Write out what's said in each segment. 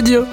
l'audio.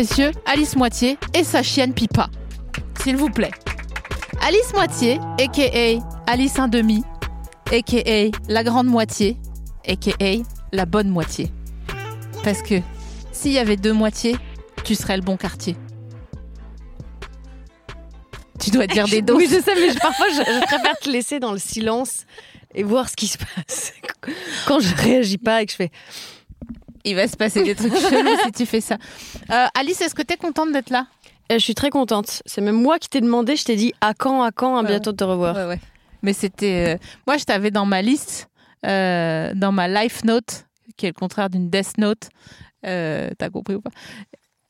Messieurs, Alice Moitié et sa chienne Pipa. S'il vous plaît. Alice Moitié, a.k.a. Alice un demi, a.k.a. la grande moitié, a.k.a. la bonne moitié. Parce que s'il y avait deux moitiés, tu serais le bon quartier. Tu dois dire des doses. Oui, je sais, mais je- parfois, je, je préfère te laisser dans le silence et voir ce qui se passe. Quand je réagis pas et que je fais. Il va se passer des trucs chelous si tu fais ça. Euh, Alice, est-ce que tu es contente d'être là? Eh, Je suis très contente. C'est même moi qui t'ai demandé. Je t'ai dit à quand, à quand, à Ouais, bientôt de te revoir. Ouais, ouais. Mais c'était. euh, Moi, je t'avais dans ma liste, euh, dans ma life note, qui est le contraire d'une death note. Euh, T'as compris ou pas?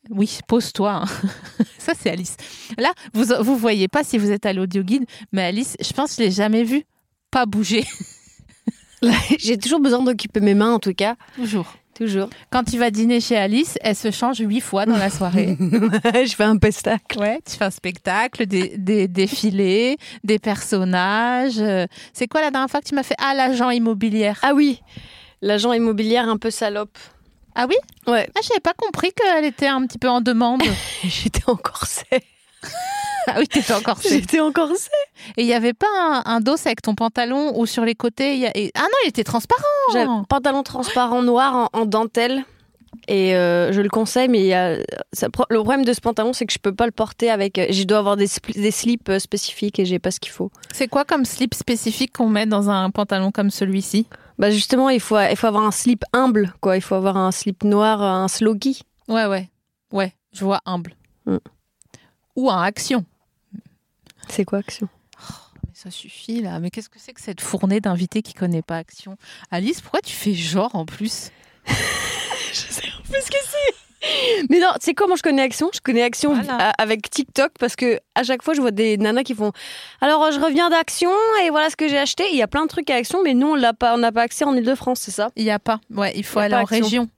Oui, pose-toi. hein. Ça, c'est Alice. Là, vous vous voyez pas si vous êtes à l'audio guide, mais Alice, je pense que je l'ai jamais vue pas bouger. J'ai toujours besoin d'occuper mes mains, en tout cas. Toujours. Toujours. Quand tu vas dîner chez Alice, elle se change huit fois dans la soirée. je fais un pestacle. Ouais, tu fais un spectacle, des, des défilés, des personnages. euh, C'est quoi la dernière fois que tu m'as fait Ah, l'agent immobilière? Ah oui, l'agent immobilière un peu salope. Ah oui? Ouais, Ah, j'avais pas compris qu'elle était un petit peu en demande. j'étais en corset. Ah oui, t'étais encore fait. J'étais en corset. Et il y avait pas un, un dos avec ton pantalon ou sur les côtés il y a- et- Ah non, il était transparent. J'avais un pantalon transparent noir en, en dentelle. Et euh, je le conseille, mais ça- le problème de ce pantalon, c'est que je peux pas le porter avec. euh, Je dois avoir des, slips euh, spécifiques et j'ai pas ce qu'il faut. C'est quoi comme slip spécifique qu'on met dans un pantalon comme celui-ci? Bah justement, il faut, il faut avoir un slip humble, quoi. Il faut avoir un slip noir, un slogi. Ouais, ouais. Ouais, je vois humble. Mm. Ou un action. C'est quoi action? Mais ça suffit là. Mais qu'est-ce que c'est que cette fournée d'invités qui connaît pas action? Alice, pourquoi tu fais genre en plus? Je sais en plus que c'est. Mais non, tu sais comment je connais Action? Je connais Action Voilà. avec TikTok parce que à chaque fois je vois des nanas qui font alors je reviens d'Action et voilà ce que j'ai acheté. Il y a plein de trucs à Action, mais nous on l'a pas, on n'a pas accès en Ile-de-France, c'est ça? Il y a pas. Ouais, il faut aller en Action. région.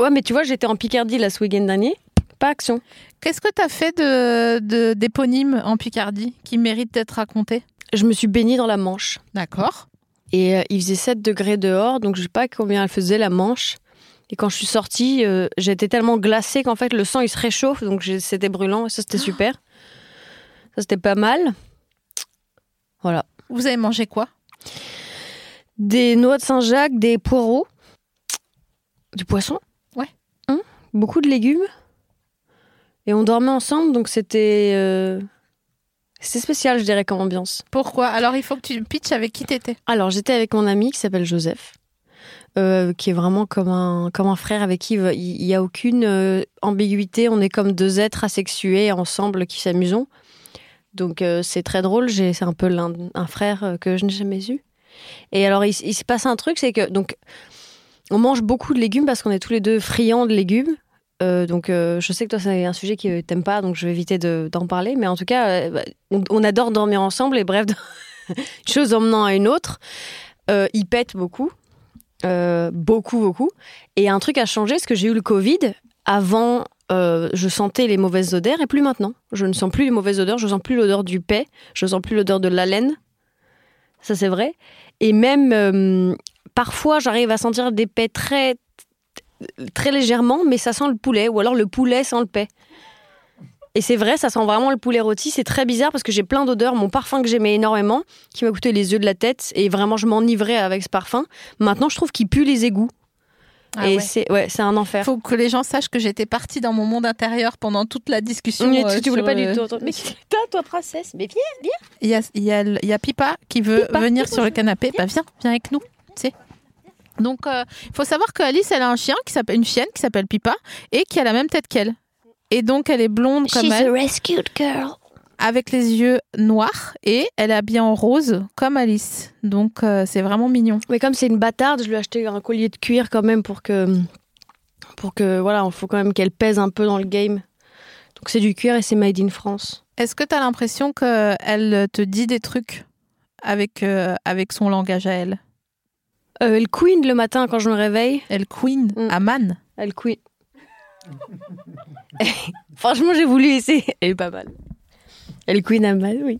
Ouais, mais tu vois, j'étais en Picardie là ce week-end dernier, pas Action. Qu'est-ce que tu as fait de, d'éponyme en Picardie qui mérite d'être raconté? Je me suis baignée dans la Manche D'accord. et euh, il faisait 7 degrés dehors, donc je sais pas combien elle faisait la Manche. Et quand je suis sortie, euh, j'étais tellement glacée qu'en fait le sang il se réchauffe, donc c'était brûlant et ça c'était super. Ça c'était pas mal. Voilà. Vous avez mangé quoi? Des noix de Saint-Jacques, des poireaux, du poisson? Ouais. Hein? Beaucoup de légumes? Et on dormait ensemble, donc c'était euh, c'était spécial, je dirais, comme ambiance. Pourquoi? Alors il faut que tu pitches avec qui t'étais. Alors j'étais avec mon ami qui s'appelle Joseph, euh, qui est vraiment comme un comme un frère avec qui il il y a aucune euh, ambiguïté. On est comme deux êtres asexués ensemble qui s'amusons. Donc euh, c'est très drôle. C'est un peu un frère euh, que je n'ai jamais eu. Et alors il, il se passe un truc, c'est que donc on mange beaucoup de légumes parce qu'on est tous les deux friands de légumes. Euh, donc, euh, je sais que toi, c'est un sujet que t'aimes pas, donc je vais éviter de- d'en parler. Mais en tout cas, euh, bah, on, adore dormir ensemble et bref, une chose emmenant à une autre. Il pète beaucoup, beaucoup, beaucoup. Et un truc a changé, c'est que j'ai eu le Covid. Avant, je sentais les mauvaises odeurs et plus maintenant. Je ne sens plus les mauvaises odeurs, je sens plus l'odeur du paix, je sens plus l'odeur de la laine. Ça, c'est vrai. Et même, parfois, j'arrive à sentir des paix très, très légèrement, mais ça sent le poulet, ou alors le poulet sent le paix. Et c'est vrai, ça sent vraiment le poulet rôti. C'est très bizarre parce que j'ai plein d'odeurs. Mon parfum que j'aimais énormément, qui m'a coûté les yeux de la tête, et vraiment je m'enivrais avec ce parfum. Maintenant, je trouve qu'il pue les égouts. Ah et ouais. c'est ouais, c'est un enfer. faut que les gens sachent que j'étais partie dans mon monde intérieur pendant toute la discussion. Mais euh, tu, tu voulais pas du tout. Mais toi, toi, princesse, mais viens. Il y a, il y a- y a Pipa qui veut Pipa, venir Pipa, sur le canapé. Bah viens, viens avec nous. tu sais. Donc, il faut savoir que Alice, elle a un chien qui s'appelle une chienne qui s'appelle Pipa et qui a la même tête qu'elle. Et donc, elle est blonde comme elle, rescued girl. avec les yeux noirs et elle est habillée en rose comme Alice. Donc, euh, c'est vraiment mignon. Mais comme c'est une bâtarde, je lui ai acheté un collier de cuir quand même pour que pour que voilà, il faut quand même qu'elle pèse un peu dans le game. Donc c'est du cuir et c'est made in France. Est-ce que tu as l'impression qu'elle te dit des trucs avec, euh, avec son langage à elle? Euh, elle queen le matin quand je me réveille. Elle queen Mm. à man Elle queen. Franchement, j'ai voulu essayer. Elle est pas mal. Elle queen à mal, oui.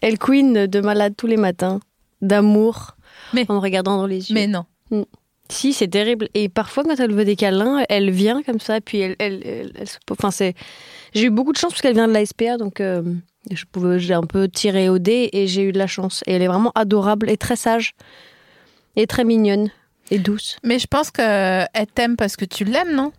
Elle queen de malade tous les matins, d'amour, Mais- en me regardant dans les yeux. Mais non. Si, c'est terrible. Et parfois, quand elle veut des câlins, elle vient comme ça, puis elle, elle, elle- elle se- Enfin, c'est. J'ai eu beaucoup de chance parce qu'elle vient de la SPA, donc euh, je pouvais, j'ai un peu tiré au dé et j'ai eu de la chance. Et elle est vraiment adorable et très sage et très mignonne et douce. Mais je pense qu'elle t'aime parce que tu l'aimes, non?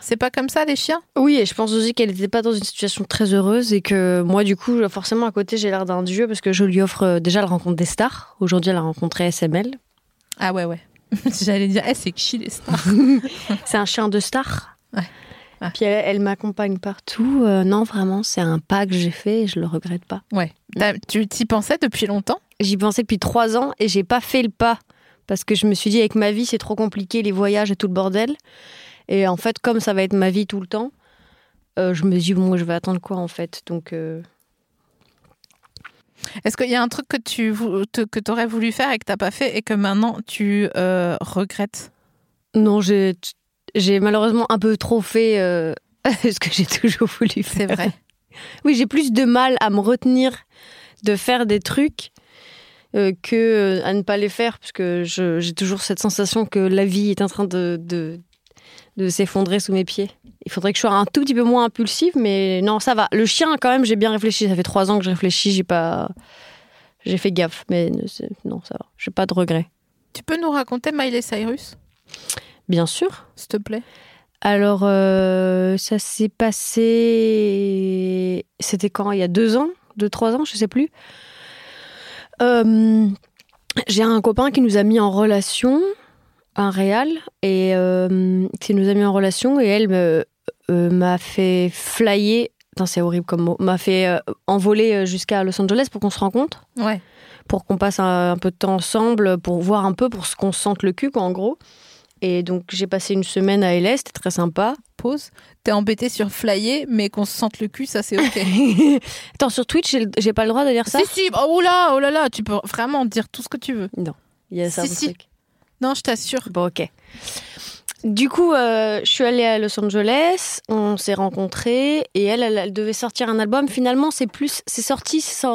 C'est pas comme ça, les chiens? Oui, et je pense aussi qu'elle n'était pas dans une situation très heureuse et que moi, du coup, forcément, à côté, j'ai l'air d'un dieu parce que je lui offre euh, déjà la rencontre des stars. Aujourd'hui, elle a rencontré SML. Ah ouais, ouais. J'allais dire, eh, c'est qui les stars C'est un chien de star. Ouais. Ouais. Puis elle, elle m'accompagne partout. Euh, non, vraiment, c'est un pas que j'ai fait et je le regrette pas. Ouais. Tu t'y pensais depuis longtemps? J'y pensais depuis trois ans et j'ai pas fait le pas parce que je me suis dit avec ma vie c'est trop compliqué les voyages et tout le bordel. Et en fait comme ça va être ma vie tout le temps, euh, je me dis bon je vais attendre quoi en fait? Donc euh, Est-ce qu'il y a un truc que tu que aurais voulu faire et que t'as pas fait et que maintenant tu euh, regrettes? Non j'ai j'ai malheureusement un peu trop fait euh, ce que j'ai toujours voulu faire. C'est vrai. Oui j'ai plus de mal à me retenir de faire des trucs. euh, que euh, à ne pas les faire parce que j'ai toujours cette sensation que la vie est en train de, de, de s'effondrer sous mes pieds. Il faudrait que je sois un tout petit peu moins impulsive, mais non, ça va. Le chien, quand même, j'ai bien réfléchi. Ça fait trois ans que je réfléchis, j'ai pas. J'ai fait gaffe, mais non, ça va. J'ai pas de regrets. Tu peux nous raconter Miley Cyrus, Bien sûr. s'il te plaît Alors, euh, ça s'est passé. C'était quand Il y a deux ans Deux, trois ans Je sais plus. Euh, J'ai un copain qui nous a mis en relation, un réal, et euh, qui nous a mis en relation, et elle m'a fait flyer. C'est horrible comme mot. M'a fait envoler jusqu'à Los Angeles pour qu'on se rencontre Ouais. pour qu'on passe un, un peu de temps ensemble, pour voir un peu, pour qu'on se sente le cul, quoi, en gros. Et donc, j'ai passé une semaine à LA, c'était très sympa. Pause. T'es embêté sur flyer, mais qu'on se sente le cul, ça c'est ok. Attends, sur Twitch, j'ai pas le droit de dire ça si, si, oh là, oh là là, tu peux vraiment dire tout ce que tu veux. Il y a ça, Si, si. truc. Non, je t'assure. Bon, ok. Du coup, euh, je suis allée à Los Angeles, on s'est rencontrés, et elle, elle, elle devait sortir un album. Finalement, c'est plus, c'est sorti c'est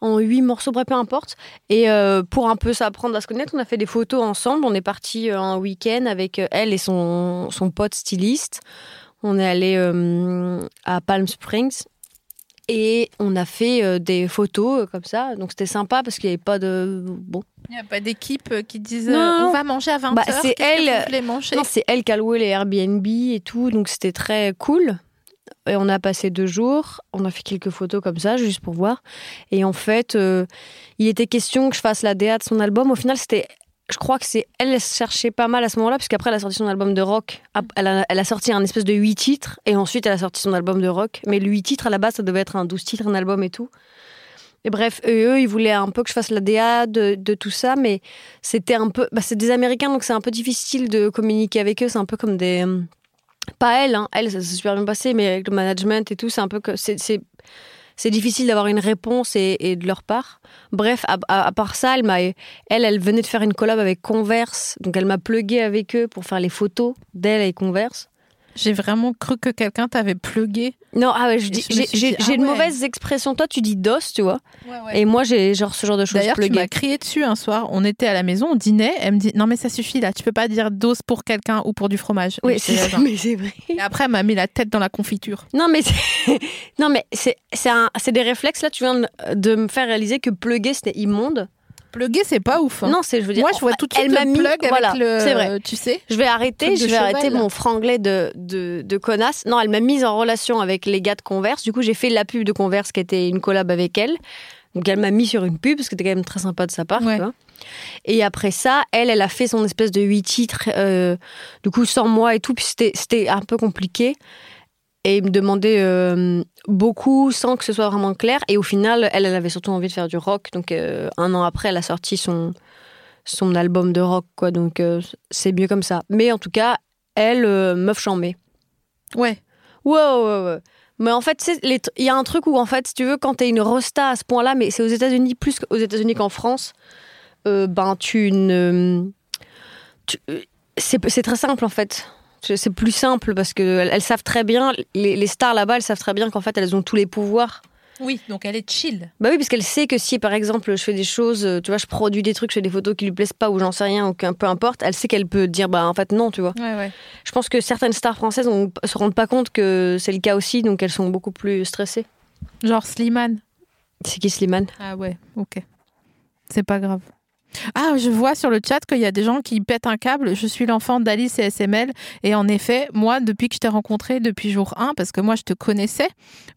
en- huit morceaux, bref, peu importe. Et euh, pour un peu s'apprendre à se connaître, on a fait des photos ensemble. On est parti un week-end avec euh, elle et son, son pote styliste. On est allé euh, à Palm Springs. Et on a fait euh, des photos euh, comme ça. Donc c'était sympa parce qu'il n'y avait pas de. Bon, Il n'y a pas d'équipe euh, qui euh, non. on va manger à 20h. Bah, c'est elle. Vous voulez manger? Non, c'est elle qui a loué les Airbnb et tout, donc c'était très cool. Et on a passé deux jours, on a fait quelques photos comme ça, juste pour voir. Et en fait, euh, il était question que je fasse la DA de son album. Au final, c'était. Je crois que c'est. Elle, elle cherchait pas mal à ce moment-là, puisqu'après, elle a sorti son album de rock. Elle a, sorti un espèce de huit titres, et ensuite, elle a sorti son album de rock. Mais le huit titres, à la base, ça devait être un 12 titres, un album et tout. Et bref, eux, ils voulaient un peu que je fasse la DA de, de tout ça, mais c'était un peu. Bah, c'est des Américains, donc c'est un peu difficile de communiquer avec eux. C'est un peu comme des. Pas elle, hein. elle, ça s'est super bien passé, mais avec le management et tout, c'est un peu que. C'est, c'est, difficile d'avoir une réponse et, de leur part. Bref, à, à- à part ça, elle, m'a, elle, elle venait de faire une collab avec Converse, donc elle m'a plugué avec eux pour faire les photos d'elle et Converse. J'ai vraiment cru que quelqu'un t'avait plugué. Non, ah ouais, j'ai, ah une ouais. mauvaise expression. Toi, tu dis dos, tu vois. Et moi, j'ai genre ce genre de choses D'ailleurs, tu m'as crié dessus un soir. On était à la maison, on dînait. Elle me dit Non, mais ça suffit là, tu peux pas dire dose pour quelqu'un ou pour du fromage. Oui, c'est, vrai. Et après, elle m'a mis la tête dans la confiture. Non, mais c'est, des réflexes. Là, tu viens de, de me faire réaliser que pluguer, c'était immonde. Pluguer, c'est pas ouf. hein. Non, c'est, je veux dire, Moi, je vois tout de suite elle m'a le mis- plug voilà, avec le. c'est vrai. Tu sais je vais arrêter, je vais cheval, arrêter là. mon franglais de, de, de connasse. Non, elle m'a mise en relation avec les gars de Converse. Du coup, j'ai fait la pub de Converse qui était une collab avec elle. Donc, elle m'a mis sur une pub, parce que c'était quand même très sympa de sa part. Ouais. tu vois. Et après ça, elle, elle a fait son espèce de huit titres, euh, du coup, sans moi et tout. Puis c'était, c'était un peu compliqué. Et il me demandait euh, beaucoup sans que ce soit vraiment clair. Et au final, elle, elle avait surtout envie de faire du rock. Donc, euh, un an après, elle a sorti son, son album de rock, quoi. Donc, euh, c'est mieux comme ça. Mais en tout cas, elle, meuf chambée. Ouais. Ouais, ouais, ouais. Mais en fait, il y a un truc où, en fait, si tu veux, quand t'es une rosta à ce point-là, mais c'est aux États-Unis, plus qu'aux États-Unis qu'en France, ben, tu ne. c'est très simple, en fait. C'est plus simple parce qu'elles elles savent très bien, les, les stars là-bas, elles savent très bien qu'en fait, elles ont tous les pouvoirs. Oui, donc elle est chill. Bah oui, parce qu'elle sait que si, par exemple, je fais des choses, euh, tu vois, je produis des trucs, je fais des photos qui lui plaisent pas ou j'en sais rien, ou qu'un peu importe, elle sait qu'elle peut dire, bah en fait, non, tu vois. Ouais, ouais. Je pense que certaines stars françaises ne se rendent pas compte que c'est le cas aussi, donc elles sont beaucoup plus stressées. Genre Slimane. C'est qui Slimane? Ah ouais, ok. C'est pas grave. Ah, je vois sur le chat qu'il y a des gens qui pètent un câble. Je suis l'enfant d'Alice et SML. Et en effet, moi, depuis que je t'ai rencontré, depuis jour 1, parce que moi, je te connaissais,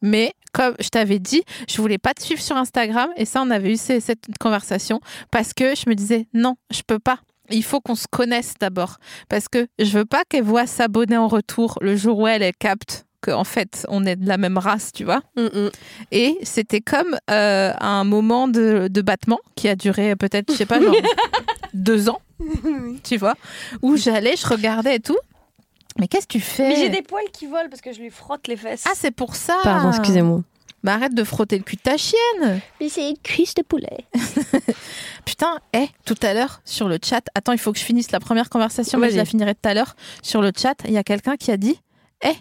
mais comme je t'avais dit, je voulais pas te suivre sur Instagram. Et ça, on avait eu cette conversation parce que je me disais, non, je peux pas. Il faut qu'on se connaisse d'abord. Parce que je veux pas qu'elle voit s'abonner en retour le jour où elle, elle capte qu'en fait, on est de la même race, tu vois. Et c'était comme euh, un moment de, de battement qui a duré peut-être, je sais pas, genre deux ans, tu vois, où j'allais, je regardais et tout. Mais qu'est-ce que tu fais? Mais j'ai des poils qui volent parce que je lui frotte les fesses. Ah, c'est pour ça Pardon, excusez-moi. Bah arrête de frotter le cul de ta chienne Mais c'est une cuisse de poulet. Putain, hé, tout à l'heure, sur le chat, attends, il faut que je finisse la première conversation, mais je la finirai tout à l'heure. Sur le chat, il y a quelqu'un qui a dit Hé,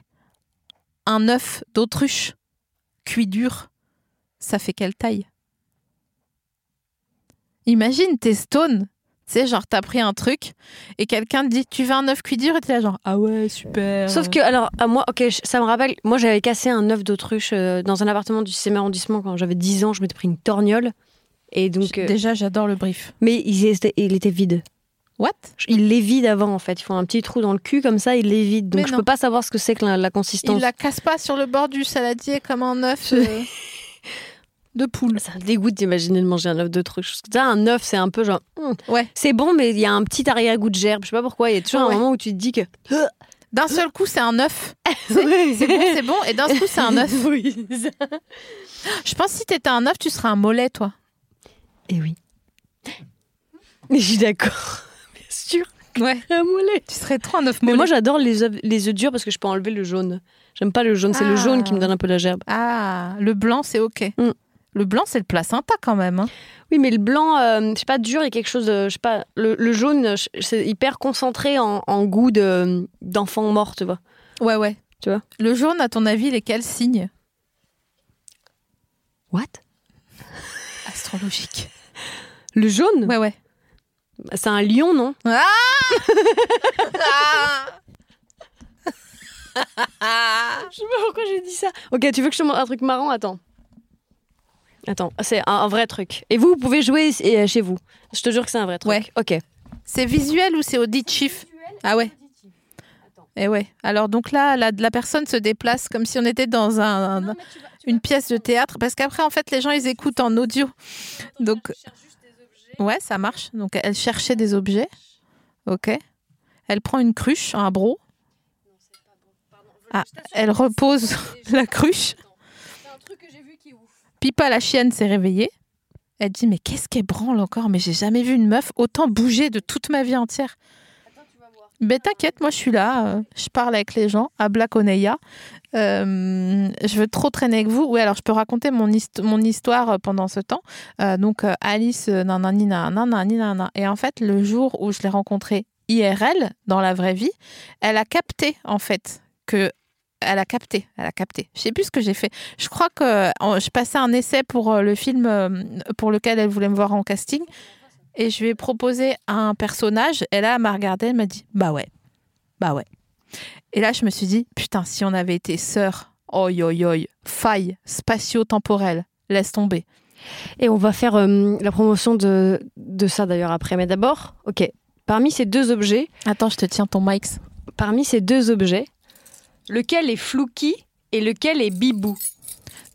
un œuf d'autruche cuit dur, ça fait quelle taille? Imagine, t'es stone. Tu sais, genre, t'as pris un truc et quelqu'un te dit Tu veux un œuf cuit dur? Et t'es là, genre, ah ouais, super. Sauf que, alors, à moi, ok, ça me rappelle, moi j'avais cassé un œuf d'autruche euh, dans un appartement du 6e arrondissement quand j'avais 10 ans, je m'étais pris une torgnole. Et donc. euh, Déjà, j'adore le brief. mais il était, il était vide. What? Il les vide avant en fait. Ils font un petit trou dans le cul comme ça, il les vide. Donc je peux pas savoir ce que c'est que la, la Il consistance. la casse pas sur le bord du saladier comme un œuf euh, de poule. Ça me dégoûte d'imaginer de manger un œuf. Parce que ça, un œuf, c'est un peu genre. hum, Ouais. C'est bon, mais il y a un petit arrière-goût de gerbe. Je sais pas pourquoi. Il y a toujours un moment où tu te dis que. D'un seul coup, c'est un œuf. C'est bon, c'est bon. Et d'un seul coup, c'est un œuf. Oui. Je pense que si t'étais un œuf, tu serais un mollet, toi. Et oui. Je suis d'accord. Ouais. Tu serais trop un œuf Mais mollet. moi, j'adore les œufs, les œufs durs parce que je peux enlever le jaune. J'aime pas le jaune. C'est le Ah. jaune qui me donne un peu la gerbe. Ah, le blanc, c'est ok. Mm. Le blanc, c'est le placenta quand même. hein. Oui, mais le blanc, euh, je sais pas, dur, il y a quelque chose de. Je sais pas. Le, le jaune, je- c'est hyper concentré en, en goût de- d'enfant mort, tu vois. Ouais, ouais. Tu vois Le jaune, à ton avis, lesquels signes What? Astrologique. Le jaune? Ouais, ouais. C'est un lion, non Ah Je sais pas pourquoi j'ai dit ça. Ok, tu veux que je te montre un truc marrant? Attends. Attends, c'est un, un vrai truc. Et vous, vous pouvez jouer euh, chez vous. Je te jure que c'est un vrai truc. Ouais. Ok. C'est visuel ou c'est auditif? Ah ouais. Et ouais. Alors donc là, la, la personne se déplace comme si on était dans un, un- une pièce de théâtre, parce qu'après en fait les gens ils écoutent en audio. Donc ouais, ça marche. Donc elle cherchait des objets. Ok. Elle prend une cruche, un bro. Ah, elle repose la cruche. Pipa la chienne s'est réveillée. Elle dit mais qu'est-ce qu'elle branle encore? Mais j'ai jamais vu une meuf autant bouger de toute ma vie entière. Ben t'inquiète, moi je suis là, euh, je parle avec les gens, à Black Oneia. Euh, je veux trop traîner avec vous. Oui, alors je peux raconter mon, hist- mon histoire euh, pendant ce temps. Euh, donc Alice, nanani, nanani, nanana. Et en fait, le jour où je l'ai rencontrée IRL, dans la vraie vie, elle a capté en fait que elle a capté, elle a capté. Je sais plus ce que j'ai fait. Je crois que je passais un essai pour le film pour lequel elle voulait me voir en casting. Et je lui ai proposé un personnage. Et là, elle m'a regardé, elle m'a dit Bah ouais, bah ouais. Et là, je me suis dit Putain, si on avait été sœurs, oi oi oi, faille spatio-temporelle, laisse tomber. Et on va faire euh, la promotion de, de ça d'ailleurs après. Mais d'abord, ok. Parmi ces deux objets, Attends, je te tiens ton mic. parmi ces deux objets, lequel est Flouki et lequel est Bibou?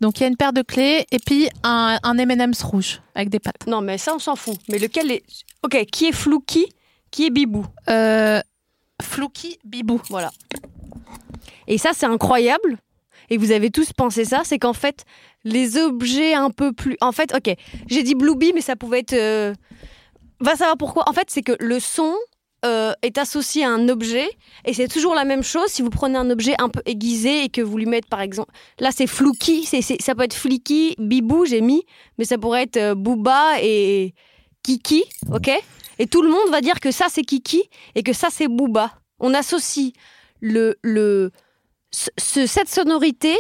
Donc, il y a une paire de clés et puis un, un M&M's rouge avec des pattes. Non, mais ça, on s'en fout. Mais lequel est. Ok, qui est Flouki Qui est Bibou? Euh, Flouki Bibou. Voilà. Et ça, c'est incroyable. Et vous avez tous pensé ça, c'est qu'en fait, les objets un peu plus. En fait, ok, j'ai dit Blueby, mais ça pouvait être. euh, Va savoir pourquoi. En fait, c'est que le son euh, est associé à un objet et c'est toujours la même chose si vous prenez un objet un peu aiguisé et que vous lui mettez par exemple. Là, c'est flouki, c'est, ça peut être flicky, bibou, j'ai mis, mais ça pourrait être euh, booba et kiki, ok? Et tout le monde va dire que ça c'est kiki et que ça c'est booba. On associe le, le, ce- ce- cette sonorité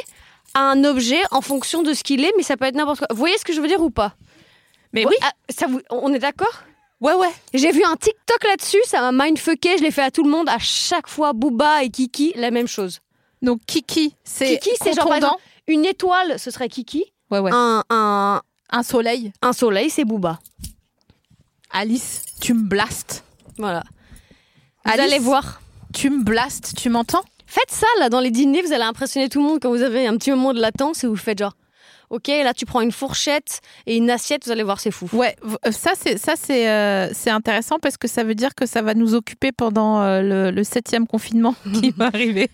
à un objet en fonction de ce qu'il est, mais ça peut être n'importe quoi. Vous voyez ce que je veux dire ou pas? Mais oui. Ah, ça vous, on est d'accord? Ouais, ouais. J'ai vu un TikTok là-dessus, ça m'a mindfucké, je l'ai fait à tout le monde, à chaque fois Booba et Kiki, la même chose. Donc Kiki, c'est Kiki, c'est genre, par contondant. exemple, Une étoile, ce serait Kiki. Ouais, ouais. Un, un, Un soleil. un soleil, c'est Booba. Alice, tu me blastes. Voilà. Vous Alice, allez voir. Tu me blastes, tu m'entends? Faites ça là dans les dîners, vous allez impressionner tout le monde quand vous avez un petit moment de latence et vous faites genre, ok, là tu prends une fourchette et une assiette, vous allez voir, c'est fou. Ouais, euh, ça c'est ça c'est euh, c'est intéressant parce que ça veut dire que ça va nous occuper pendant euh, le, le septième confinement qui va arriver.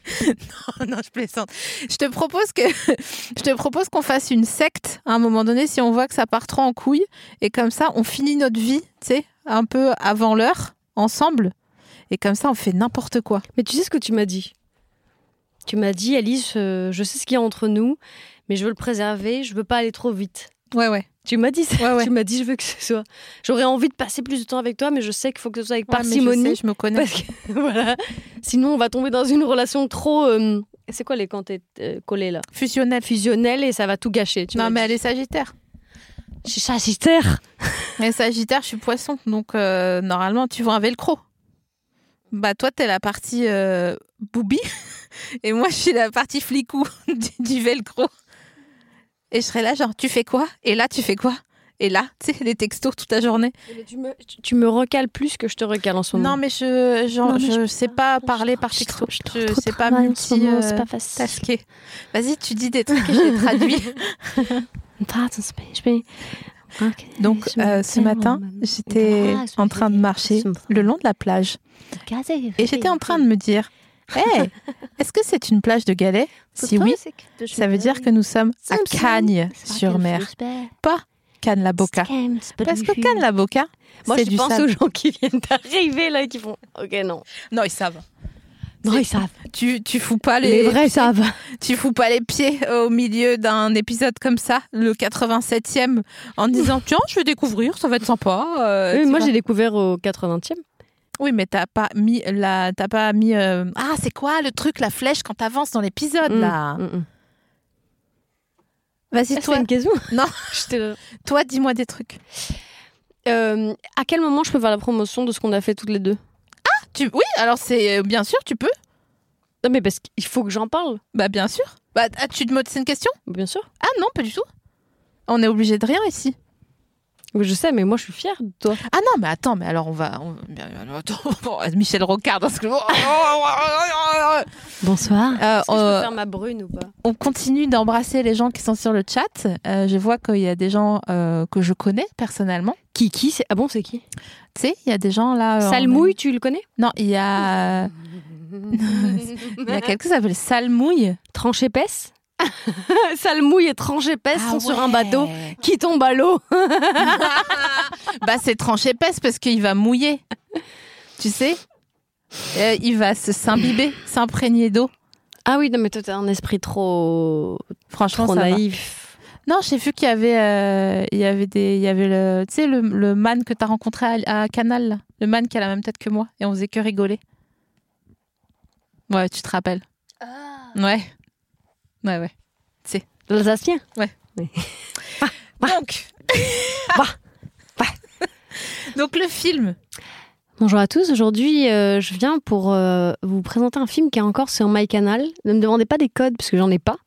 non, non, je plaisante. Je te propose que je te propose qu'on fasse une secte à un moment donné si on voit que ça part trop en couille et comme ça on finit notre vie, tu sais, un peu avant l'heure ensemble et comme ça on fait n'importe quoi. Mais tu sais ce que tu m'as dit? Tu m'as dit, Alice, euh, je sais ce qu'il y a entre nous, mais je veux le préserver, je veux pas aller trop vite. Ouais, ouais. Tu m'as dit ça. Ouais, ouais. Tu m'as dit, je veux que ce soit. J'aurais envie de passer plus de temps avec toi, mais je sais qu'il faut que ce soit avec Ouais, mais je parcimonie. sais, je me connais. parce que, voilà. Sinon, on va tomber dans une relation trop. euh, c'est quoi les quand t'es euh, collé là? Fusionnel. Fusionnelle et ça va tout gâcher. Tu Non, mais elle est Sagittaire. Je suis Sagittaire. Mais Sagittaire, je suis poisson. Donc, euh, normalement, tu vois un velcro. Bah, toi, t'es la partie euh, boubi. Et moi, je suis la partie flicou du, du velcro. Et je serais là, genre, tu fais quoi? Et là, tu fais quoi? Et là, tu sais, les textos toute la journée. Tu me, tu- tu me recales plus que je te recale en ce moment. Non, mais je, genre, Non, mais je, je sais pas pas, parler je- par je texto. je Je de sais pas multi moment, c'est euh, pas facile. Vas-y, tu dis des trucs et je les traduis. Donc, euh, ce matin, j'étais en train de marcher le long de la plage. Et j'étais en train de me dire, Hey, est-ce que c'est une plage de galets? Si oui, ça veut dire que nous sommes à Cagnes-sur-Mer, pas Cannes-la-Boca. Parce que Cannes-la-Boca, Moi, c'est je du pense sable. aux gens qui viennent d'arriver là et qui font Ok, non. Non, ils savent. Non, ils savent. Tu, tu fous pas les, Les vrais savent. tu fous pas les pieds au milieu d'un épisode comme ça, le 87e, en disant tiens, je vais découvrir, ça va être sympa. euh, Oui, moi, j'ai découvert au 80e. Oui, mais t'as pas mis la, t'as pas mis. euh, Ah, c'est quoi le truc, la flèche quand t'avances dans l'épisode là? Mm, mm. Vas-y, C'est toi, une question Non. J'étais là. toi, dis-moi des trucs. Euh, à quel moment je peux faire la promotion de ce qu'on a fait toutes les deux? Tu... Oui, alors c'est euh, bien sûr, tu peux. Non, mais parce qu'il faut que j'en parle. Bah bien sûr. Bah ah, tu te c'est une question? Bien sûr. Ah non, pas du tout. On est obligé de rien ici. Oui, Je sais, mais moi, je suis fière de toi. Ah non, mais attends, mais alors on va. on- attends, Michel Rocard dans ce que. Bonsoir. Euh, Est-ce que je euh, peux faire ma brune ou pas on continue d'embrasser les gens qui sont sur le chat. Euh, je vois qu'il y a des gens euh, que je connais personnellement. Kiki, c'est... Ah bon, c'est qui Tu sais, il y a des gens là. euh, Salmouille, tu le connais? Non, il y a. Il y a quelqu'un qui s'appelle Salmouille. Tranche épaisse? Salmouille et tranche épaisse sont sur un bateau qui tombe à l'eau. bah, c'est tranche épaisse parce qu'il va mouiller. Tu sais Euh, Il va se s'imbiber, s'imprégner d'eau. Ah oui, non, mais toi, t'as un esprit trop, Franchement, trop va. naïf. Non, j'ai vu qu'il y avait, euh, il y avait des, il y avait le, tu sais, le, le man que t'as rencontré à, à Canal, là. le man qui a la même tête que moi, et on faisait que rigoler. Ouais, tu te rappelles Ouais, ouais, ouais. L'Alsacien Donc, donc le film. Bonjour à tous, aujourd'hui euh, je viens pour euh, vous présenter un film qui est encore sur MyCanal. Ne me demandez pas des codes parce que j'en ai pas.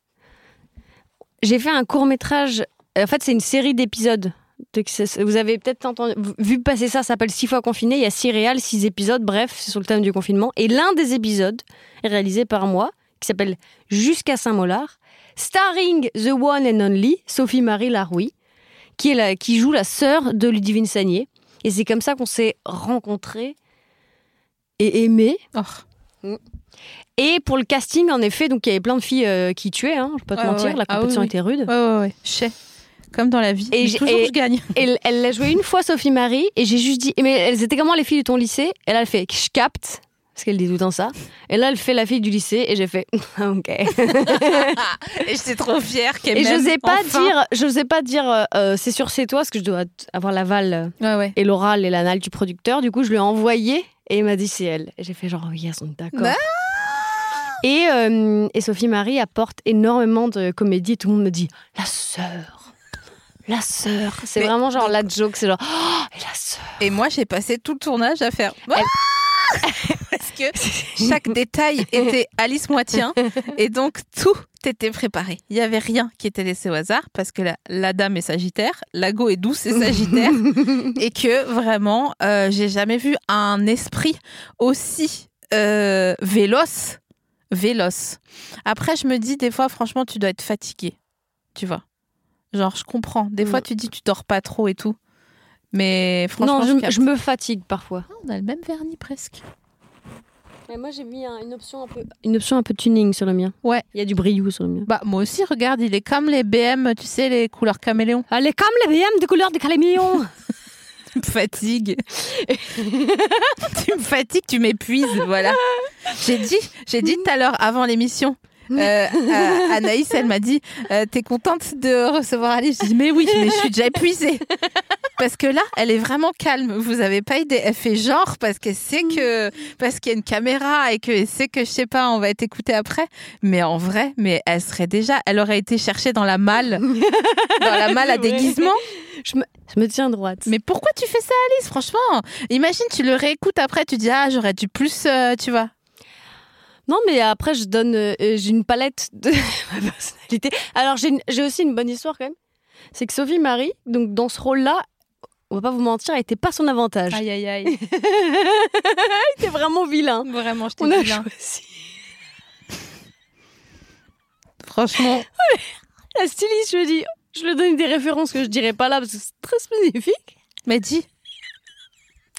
J'ai fait un court métrage, en fait c'est une série d'épisodes. De- Vous avez peut-être entendu, vu passer ça, ça s'appelle Six fois confiné, il y a six réals, six épisodes, bref, c'est sur le thème du confinement. Et l'un des épisodes est réalisé par moi, qui s'appelle Jusqu'à Saint-Molard, starring the one and only Sophie Marie Laroui, qui, est la, qui joue la sœur de Ludivine Sagnier. Et c'est comme ça qu'on s'est rencontrés et aimés. Oh. Et pour le casting, en effet, donc il y avait plein de filles euh, qui tuaient, hein, je vais pas te Ouais, mentir, ouais. la Ah compétition oui. était rude. Ouais, ouais, ouais. Comme dans la vie. Et toujours et- je gagne. Et elle l'a joué une fois, Sophie Marie, et j'ai juste dit, mais elles étaient comment les filles de ton lycée? Elle fait, je capte, parce qu'elle dit tout le temps ça. Et là, elle fait la fille du lycée, et j'ai fait, ok. Et j'étais trop fière qu'elle Et m'aime, j'osais pas enfin. dire, j'osais pas dire, euh, c'est sûr, c'est toi, parce que je dois avoir l'aval euh, Ouais, ouais. et l'oral et l'anal du producteur. Du coup, je lui ai envoyé, et il m'a dit, c'est elle. Et j'ai fait genre, oui, elles sont d'accord. Ah Et, euh, et Sophie Marie apporte énormément de comédie, et tout le monde me dit, la sœur. La sœur. C'est vraiment genre la joke, c'est genre, oh, et la sœur. Et moi, j'ai passé tout le tournage à faire. Ah Parce que chaque détail était Alice Moitien. Et donc, tout était préparé. Il n'y avait rien qui était laissé au hasard parce que la, la dame est sagittaire, la go est douce et sagittaire. et que vraiment, euh, j'ai jamais vu un esprit aussi euh, véloce. Véloce. Après, je me dis, des fois, franchement, tu dois être fatigué. Tu vois Genre, je comprends. Des fois, tu dis, tu dors pas trop et tout. Mais franchement, non, je, me fatigue parfois. On a le même vernis presque. Mais moi, j'ai mis un- une option un peu. Une option un peu tuning sur le mien. Ouais. Il y a du brillant sur le mien. Bah moi aussi, regarde, il est comme les BM, tu sais, les couleurs caméléon. Allez, comme les VM de couleur des calémillons. Tu me fatigues. tu me fatigues, tu m'épuises, voilà. J'ai dit, j'ai dit tout à l'heure avant l'émission. Euh, Anaïs, elle m'a dit euh, T'es contente de recevoir Alice? Je dis Mais oui, mais je suis déjà épuisée. Parce que là, elle est vraiment calme. Vous avez pas idée. Elle fait genre parce qu'elle sait que. Parce qu'il y a une caméra et qu'elle sait que, je sais pas, on va être écouté après. Mais en vrai, mais elle serait déjà. Elle aurait été cherchée dans la malle. dans la malle à déguisement. je, me, je me tiens droite. Mais pourquoi tu fais ça, Alice? Franchement, imagine, tu le réécoutes après, tu dis ah j'aurais dû plus, euh, tu vois. Non, mais après, je donne. euh, j'ai une palette de ma personnalité. Alors, j'ai une- j'ai aussi une bonne histoire quand même. C'est que Sophie Marie, donc dans ce rôle-là, on va pas vous mentir, elle était pas son avantage. Aïe aïe aïe. Elle était vraiment vilain. Vraiment, je On a t'ai dit là. choisi. Franchement, La styliste, je lui dis, je lui donne des références que je dirais pas là parce que c'est très spécifique. mais dis.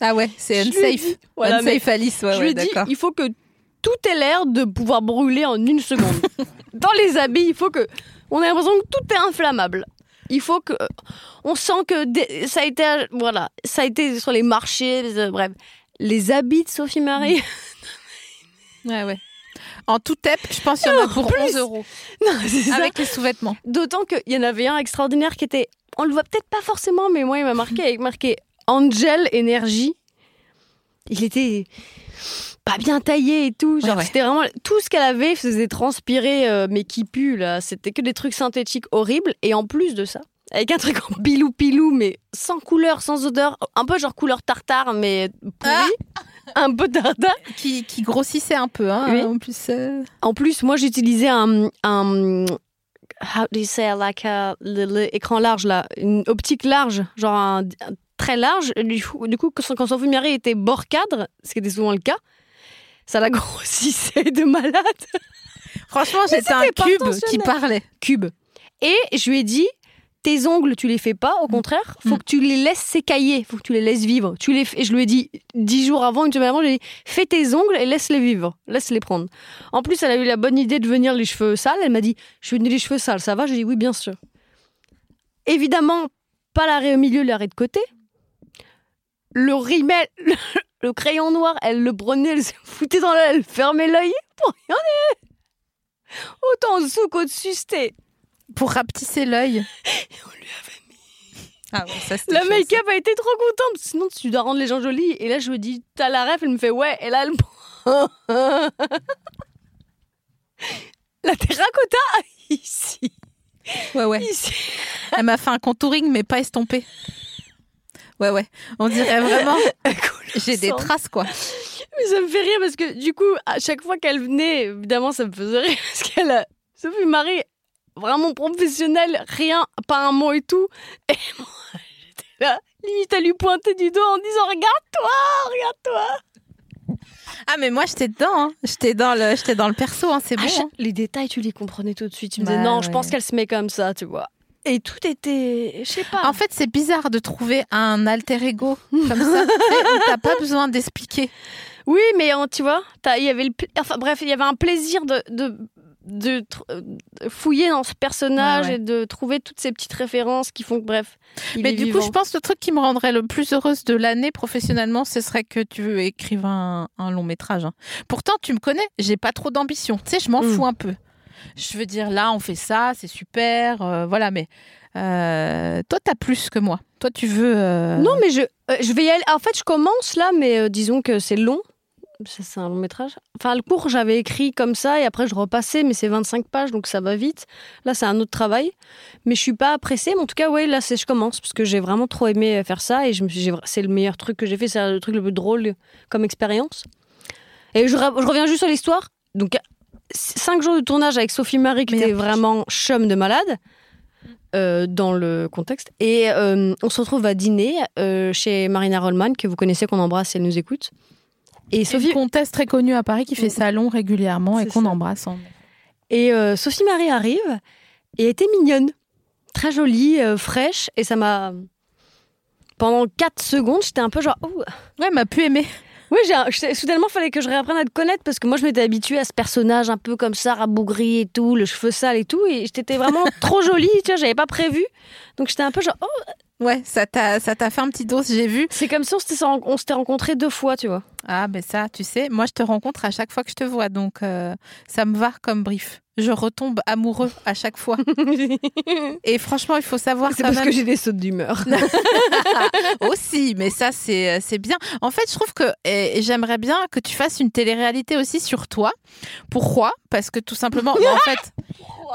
Ah ouais, c'est Je lui ai unsafe. dit- Voilà, mais unsafe Alice, ouais, je ouais, lui ai dit, d'accord. il faut que tout ait l'air de pouvoir brûler en une seconde. Dans les habits, il faut que. On a l'impression que tout est inflammable. Il faut que. On sent que des- ça a été. Voilà. Ça a été sur les marchés, les- euh, bref. Les habits de Sophie Marie. Ouais, ouais. En tout tep, je pense qu'il y en a pour plus. 11 euros. non, ça. Avec les sous-vêtements. D'autant qu'il y en avait un extraordinaire qui était. On le voit peut-être pas forcément, mais moi, il m'a marqué avec marqué Angel Énergie. Il était pas bien taillé et tout. Genre, Ouais, ouais. c'était vraiment. Tout ce qu'elle avait faisait transpirer, euh, mais qui pue, là. C'était que des trucs synthétiques horribles. Et en plus de ça, avec un truc en pilou-pilou, mais sans couleur, sans odeur. Un peu genre couleur tartare, mais pourri. Un peu tartare. Qui, qui grossissait un peu, hein. Oui. En plus. euh, En plus, moi, j'utilisais un, un how do you say like a- le, le écran large là, une optique large, genre un, un très large. Du coup, du coup, quand, Sophie Marie était bord cadre, ce qui était souvent le cas, ça la grossissait de malade. Franchement, un c'était pas cube qui parlait. Cube. Et je lui ai dit. Tes ongles, tu les fais pas, au contraire, faut Mm. que tu les laisses s'écailler, faut que tu les laisses vivre. Tu les et je lui ai dit dix jours avant, une semaine avant, je lui ai dit fais tes ongles et laisse-les vivre, laisse-les prendre. En plus, elle a eu la bonne idée de venir les cheveux sales. Elle m'a dit Je veux les cheveux sales, ça va? J'ai dit Oui, bien sûr. Évidemment, pas l'arrêt au milieu, l'arrêt de côté. Le rimel, le, le crayon noir, elle le prenait, elle se foutait dans l'œil, elle fermait l'œil pour rien dire. Autant en dessous qu'au-dessus, c'était. Pour rapetisser l'œil. On lui Ah ouais, ça c'était La make-up a été trop contente. Sinon, tu dois rendre les gens jolis. Et là, je me dis, t'as la ref, elle me fait ouais. Et là, elle la terracotta ici. Ouais, ouais. ici. Elle m'a fait un contouring, mais pas estompé. Ouais, ouais. On dirait vraiment. J'ai des traces, quoi. Mais ça me fait rire parce que du coup, à chaque fois qu'elle venait, évidemment, ça me faisait rire parce qu'elle a. Sophie Marie, vraiment professionnelle, rien, pas un mot et tout. Et moi, j'étais là, limite à lui pointer du doigt en disant Regarde-toi, regarde-toi. Ah, mais moi, j'étais dedans. Hein. J'étais dans le, j'étais dans le perso. Hein. C'est À bon. hein. Les détails, tu les comprenais tout de suite. Tu me Bah disais Non, je pense qu'elle se met comme ça, tu vois. Et tout était. Je sais pas. En fait, c'est bizarre de trouver un alter ego comme ça. T'as pas besoin d'expliquer. Oui, mais euh, tu vois, il y avait le enfin bref, il y avait un plaisir de, de de fouiller dans ce personnage Ouais, ouais. et de trouver toutes ces petites références qui font que, bref. il Mais est du coup, je pense que le truc qui me rendrait le plus heureuse de l'année professionnellement, ce serait que tu écrives un, un long métrage. hein. Pourtant, tu me connais, j'ai pas trop d'ambition. Tu sais, je m'en Mm. fous un peu. Je veux dire, là, on fait ça, c'est super, euh, voilà. Mais euh, toi, t'as plus que moi. Toi, tu veux. euh, Non, mais je, je vais y aller. En fait, je commence là, mais disons que c'est long. C'est un long métrage. Enfin, le cours, j'avais écrit comme ça et après, je repassais, mais c'est 25 pages, donc ça va vite. Là, c'est un autre travail. Mais je suis pas pressée. Mais en tout cas, ouais, là, je commence parce que j'ai vraiment trop aimé faire ça et c'est le meilleur truc que j'ai fait. C'est le truc le plus drôle comme expérience. Et je, je reviens juste sur l'histoire. Donc, cinq jours de tournage avec Sophie Marie, qui était vraiment chum de malade. euh, dans le contexte. Et euh, on se retrouve à dîner euh, chez Marina Rollman, que vous connaissez, qu'on embrasse si elle nous écoute. Et C'est une Sophie, comtesse très connue à Paris qui fait salon régulièrement et qu'on embrasse. en- et Sophie Marie arrive et était mignonne, très jolie, fraîche. Et ça m'a. Pendant 4 secondes, j'étais un peu genre. Ouh. Ouais, m'a pu aimer. Oui, j'ai soudainement, fallait que je réapprenne à te connaître parce que moi, je m'étais habituée à ce personnage un peu comme ça, rabougri et tout, le cheveu sale et tout. Et j'étais vraiment trop jolie, tu vois, j'avais pas prévu. Donc j'étais un peu genre. Oh, Ouais, ça t'a ça t'a fait un petit dos, j'ai vu. c'est comme si on s'était on s'était rencontrés deux fois, tu vois. Ah, ben ça, tu sais, moi je te rencontre à chaque fois que je te vois, donc euh, ça me va comme brief. Je retombe amoureux à chaque fois. Et franchement, il faut savoir C'est parce même que j'ai des sautes d'humeur. aussi, mais ça c'est c'est bien. En fait, je trouve que j'aimerais bien que tu fasses une télé-réalité aussi sur toi. Pourquoi? Parce que tout simplement, en fait,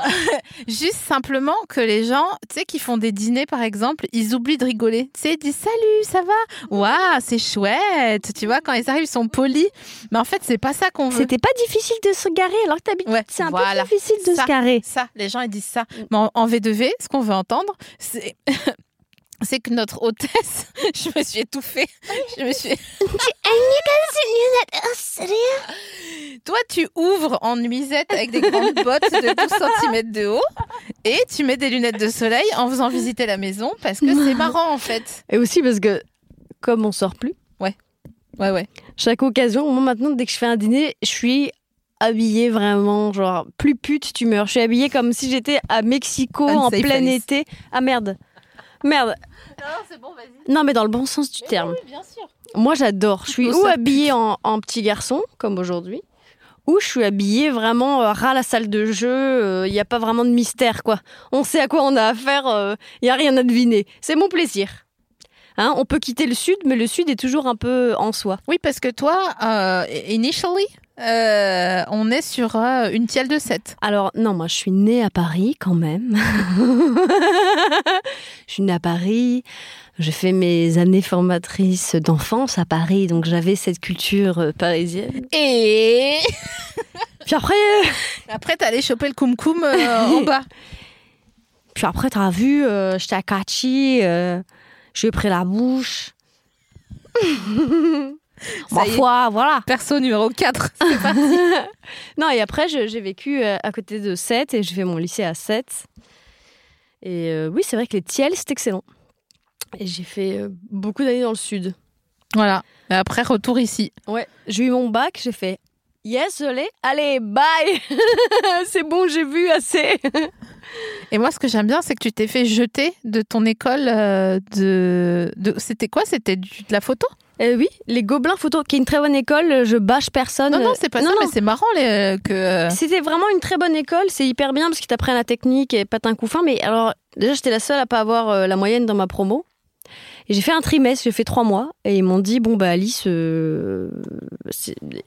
juste simplement que les gens, tu sais, qui font des dîners par exemple, ils oublient de rigoler. Tu sais, ils disent salut, ça va? Waouh, c'est chouette. Tu vois, quand ils arrivent, ils sont polis. Mais en fait, c'est pas ça qu'on veut. C'était pas difficile de se garer alors que t'habites. Ouais, C'est un voilà. peu difficile de Ça. se garer. Ça, les gens ils disent ça. Mais en, en V2V, ce qu'on veut entendre, c'est c'est que notre hôtesse, je me suis étouffée. Je me suis. Toi, tu ouvres en nuisette avec des grandes bottes de 12 cm de haut et tu mets des lunettes de soleil en faisant visiter la maison parce que c'est marrant en fait. Et aussi parce que, comme on sort plus, Ouais, ouais. chaque occasion, moi maintenant, dès que je fais un dîner, je suis habillée vraiment, genre, plus pute, tu meurs. Je suis habillée comme si j'étais à Mexico en plein Alice. été. Ah merde. Merde. Non, c'est bon, vas-y. Non, mais dans le bon sens du terme. bien sûr. Moi, j'adore. Je suis ou habillée en, en petit garçon, comme aujourd'hui, ou je suis habillée vraiment euh, ras la salle de jeu. Il n'y a pas vraiment de mystère, quoi. On sait à quoi on a affaire. Il n'y a rien à deviner. C'est mon plaisir. Hein, on peut quitter le sud, mais le sud est toujours un peu en soi. Oui, parce que toi, euh, initially, euh, on est sur euh, une tielle de 7. Alors, non, moi, je suis née à Paris quand même. je suis née à Paris. J'ai fait mes années formatrices d'enfance à Paris, donc j'avais cette culture euh, parisienne. Et Puis après, après, t'allais choper le koum koum en bas. puis après, t'as vu, euh, j'étais à Kachi, euh, je lui ai pris la bouche. Ma foi, voilà. Perso numéro 4. Non, et après, j'ai vécu euh, à côté de Sète et j'ai fait mon lycée à Sète. Et euh, oui, c'est vrai que les tiels, c'est excellent. Et j'ai fait euh, beaucoup d'années dans le sud. Voilà. Et après, retour ici. Ouais, j'ai eu mon bac, j'ai fait yes, je l'ai. Allez, bye. c'est bon, j'ai vu assez. Et moi, ce que j'aime bien, c'est que tu t'es fait jeter de ton école euh, de. de... C'était quoi? C'était de la photo? Euh, oui, les Gobelins Photo, qui est une très bonne école. Je bâche personne. Non, non, c'est pas Non, ça, non. mais c'est marrant les, euh, que. euh, C'était vraiment une très bonne école, c'est hyper bien parce qu'ils t'apprennent la technique et patin coup fin. Mais alors, déjà, j'étais la seule à pas avoir euh, la moyenne dans ma promo. Et j'ai fait un trimestre, j'ai fait trois mois. Et ils m'ont dit, bon, bah Alice, euh,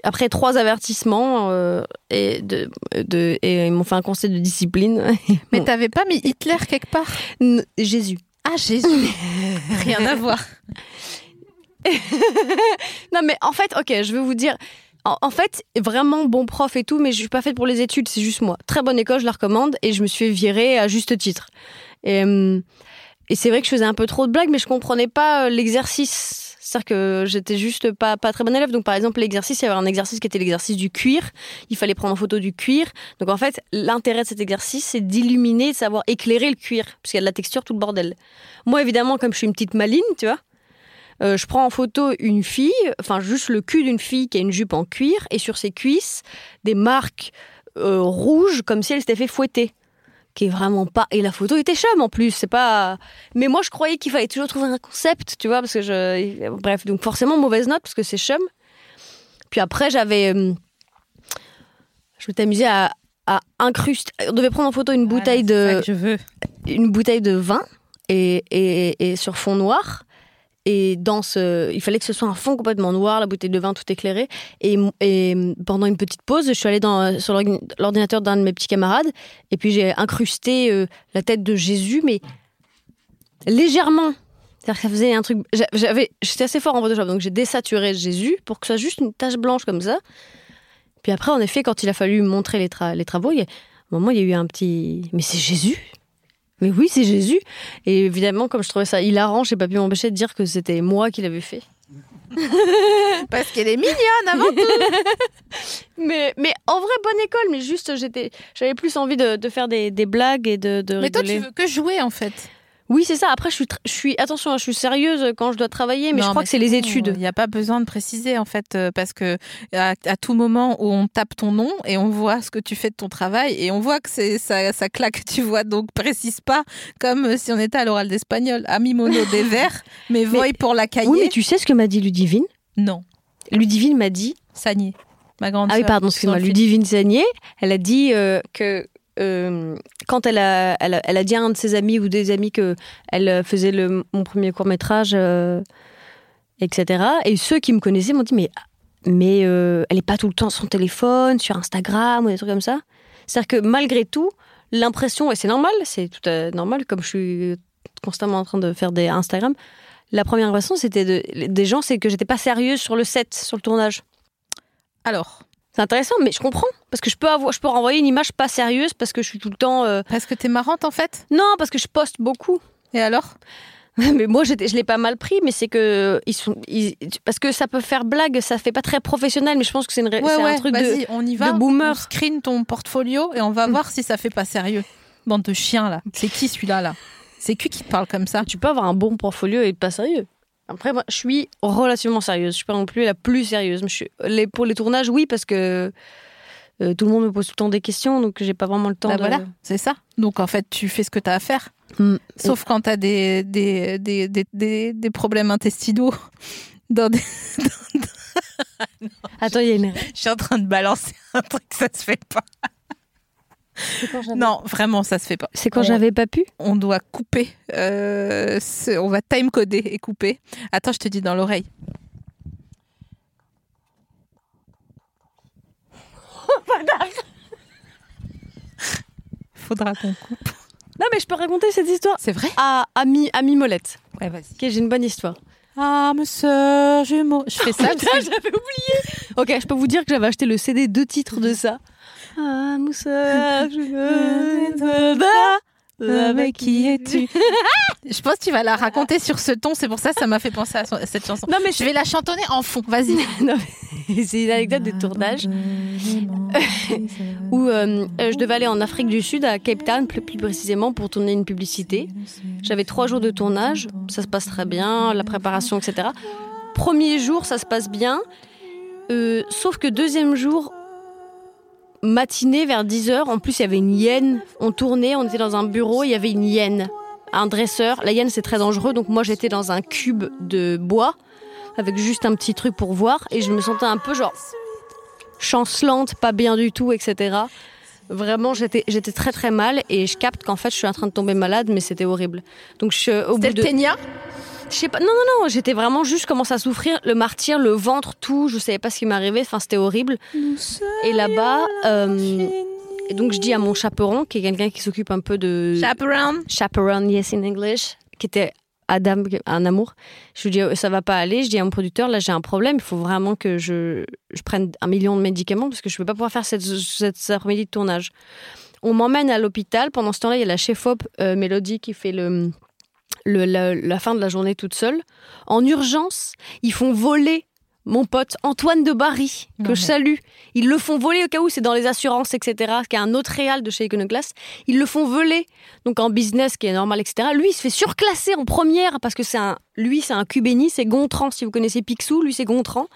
après trois avertissements, euh, et, de, de- et ils m'ont fait un conseil de discipline. Mais Bon. t'avais pas mis Hitler quelque part? N- Jésus. Ah, Jésus Rien à voir. Non, mais en fait, ok, je vais vous dire. En, fait, vraiment bon prof et tout, mais je suis pas faite pour les études, c'est juste moi. Très bonne école, je la recommande, et je me suis virer à juste titre. Et, hum, et c'est vrai que je faisais un peu trop de blagues, mais je comprenais pas euh, l'exercice. C'est-à-dire que j'étais juste pas, pas très bonne élève. Donc, par exemple, l'exercice, il y avait un exercice qui était l'exercice du cuir. Il fallait prendre en photo du cuir. Donc, en fait, l'intérêt de cet exercice, c'est d'illuminer, de savoir éclairer le cuir, puisqu'il y a de la texture, tout le bordel. Moi, évidemment, comme je suis une petite maline, tu vois, euh, je prends en photo une fille, enfin juste le cul d'une fille qui a une jupe en cuir et sur ses cuisses des marques euh, rouge, comme si elle s'était fait fouetter. Qui est vraiment pas. Et la photo était chum en plus, c'est pas. Mais moi, je croyais qu'il fallait toujours trouver un concept, tu vois, parce que je. Bref, donc forcément, mauvaise note, parce que c'est chum. Puis après, j'avais. euh, Je m'étais amusée à, à incruster. On devait prendre en photo une bouteille de je veux. une bouteille de vin et, et, et sur fond noir. Et dans ce, il fallait que ce soit un fond complètement noir, la bouteille de vin tout éclairée. Et, pendant une petite pause, je suis allée dans, sur l'ordi- l'ordinateur d'un de mes petits camarades et puis j'ai incrusté euh, la tête de Jésus, mais légèrement. C'est-à-dire que ça faisait un truc. j'étais assez fort en Photoshop, donc j'ai désaturé Jésus pour que ce soit juste une tache blanche comme ça. Puis après, en effet, quand il a fallu montrer les travaux, il y a, à un moment, il y a eu un petit. Mais c'est Jésus? Mais oui, c'est Jésus Et évidemment, comme je trouvais ça hilarant, j'ai pas pu m'empêcher de dire que c'était moi qui l'avais fait. Parce qu'elle est mignonne avant tout. Mais, mais en vrai, bonne école, mais juste, j'étais, j'avais plus envie de, de faire des, des blagues et de, de Mais toi, tu veux que jouer en fait. Oui, c'est ça. Après, je suis, tr- je suis, attention, hein, je suis sérieuse quand je dois travailler, mais Non, je crois que c'est les études. Il n'y a pas besoin de préciser en fait, euh, parce que à, à tout moment où on tape ton nom et on voit ce que tu fais de ton travail et on voit que c'est ça, ça claque, tu vois. Donc précise pas comme euh, si on était à l'oral d'espagnol. Ami mono des verts, mais voy pour la cahier. Oui, mais tu sais ce que m'a dit Ludivine? Non, Ludivine m'a dit. Sagné, ma grande. Ah oui, pardon, excuse-moi. Ludivine Sagné, elle a dit euh, que euh, quand elle a, dit à un de ses amis ou des amis que elle euh, faisait mon premier court métrage, etc. Et ceux qui me connaissaient m'ont dit mais mais euh, elle est pas tout le temps sur son téléphone, sur Instagram ou des trucs comme ça. C'est-à-dire que malgré tout, l'impression et c'est normal, c'est tout à normal comme je suis constamment en train de faire des Instagram. La première impression, c'était de, des gens, c'est que j'étais pas sérieuse sur le set, sur le tournage. Alors, C'est intéressant, mais je comprends. Parce que je peux, avoir, je peux renvoyer une image pas sérieuse parce que je suis tout le temps. euh, parce que t'es marrante en fait? Non, parce que je poste beaucoup. Et alors? Mais moi, je l'ai pas mal pris, mais c'est que. Ils sont, ils- parce que ça peut faire blague, ça fait pas très professionnel, mais je pense que c'est Ouais, c'est ouais. un truc de. Vas-y, on y va. de boomer. On screen ton portfolio et on va Mm. voir si ça fait pas sérieux. Bande de chiens là. C'est qui celui-là là? C'est qui qui te parle comme ça? Tu peux avoir un bon portfolio et être pas sérieux. Après, moi, je suis relativement sérieuse. Je suis pas non plus la plus sérieuse. Mais je suis- les, pour les tournages, oui, parce que euh, tout le monde me pose tout le temps des questions, donc j'ai pas vraiment le temps Bah de. voilà, c'est ça. Donc en fait, tu fais ce que tu as à faire. Mm. Sauf quand tu as des, des, des, des, des, problèmes intestinaux. Dans des... Attends, il y a une. Je suis en train de balancer un truc, ça se fait pas. Non, vraiment, ça se fait pas. C'est quand j'avais pas pu On doit couper. euh, on va time-coder et couper. Attends, je te dis dans l'oreille. Faudra qu'on coupe. Non, mais je peux raconter cette histoire C'est vrai à Ami, Ami Molette. Ouais, vas-y. Ok, j'ai une bonne histoire. Âme sœur jumeau. Je fais ça. Putain, que- j'avais oublié. Ok, je peux vous dire que j'avais acheté le CD deux titres de ça. Ah, Moussa, je veux Avec qui es-tu Je pense que tu vas la raconter sur ce ton, c'est pour ça que ça m'a fait penser à, son- à cette chanson. Non, mais Je vais la chantonner en fond, vas-y. C'est une anecdote de tournage où euh, euh, je devais aller en Afrique du Sud, à Cape Town plus, plus précisément, pour tourner une publicité. J'avais trois jours de tournage, ça se passe très bien, la préparation, etc. Premier jour, ça se passe bien, euh, sauf que deuxième jour, matinée vers 10h, en plus il y avait une hyène, on tournait, on était dans un bureau, il y avait une hyène, un dresseur. La hyène c'est très dangereux, donc moi j'étais dans un cube de bois avec juste un petit truc pour voir et je me sentais un peu genre chancelante, pas bien du tout, etc. Vraiment, j'étais j'étais très très mal et je capte qu'en fait je suis en train de tomber malade, mais c'était horrible. Donc je, au bout C'était de, le ténia? Je sais pas, non non non, j'étais vraiment juste commencé à souffrir, le martyr, le ventre, tout, je savais pas ce qui m'arrivait, enfin c'était horrible. Et là-bas, euh, et donc je dis à mon chaperon, qui est quelqu'un qui s'occupe un peu de Chaperone. chaperone, yes in English, qui était Adam, un amour. Je lui dis, oh, ça va pas aller. Je dis à mon producteur, là, j'ai un problème. Il faut vraiment que je, je prenne un million de médicaments parce que je ne peux pas pouvoir faire cette, cette, cet après-midi de tournage. On m'emmène à l'hôpital. Pendant ce temps-là, il y a la chef-op euh, Mélodie qui fait le, le, la, la fin de la journée toute seule. En urgence, ils font voler mon pote Antoine de Barry, que Non, je salue. Ils le font voler au cas où c'est dans les assurances, etc. Qui est un autre réal de chez Iconoclast. Ils le font voler, donc en business, qui est normal, etc. Lui, il se fait surclasser en première parce que c'est un, lui, c'est un Cubéni, c'est Gontran. Si vous connaissez Picsou, lui, c'est Gontran.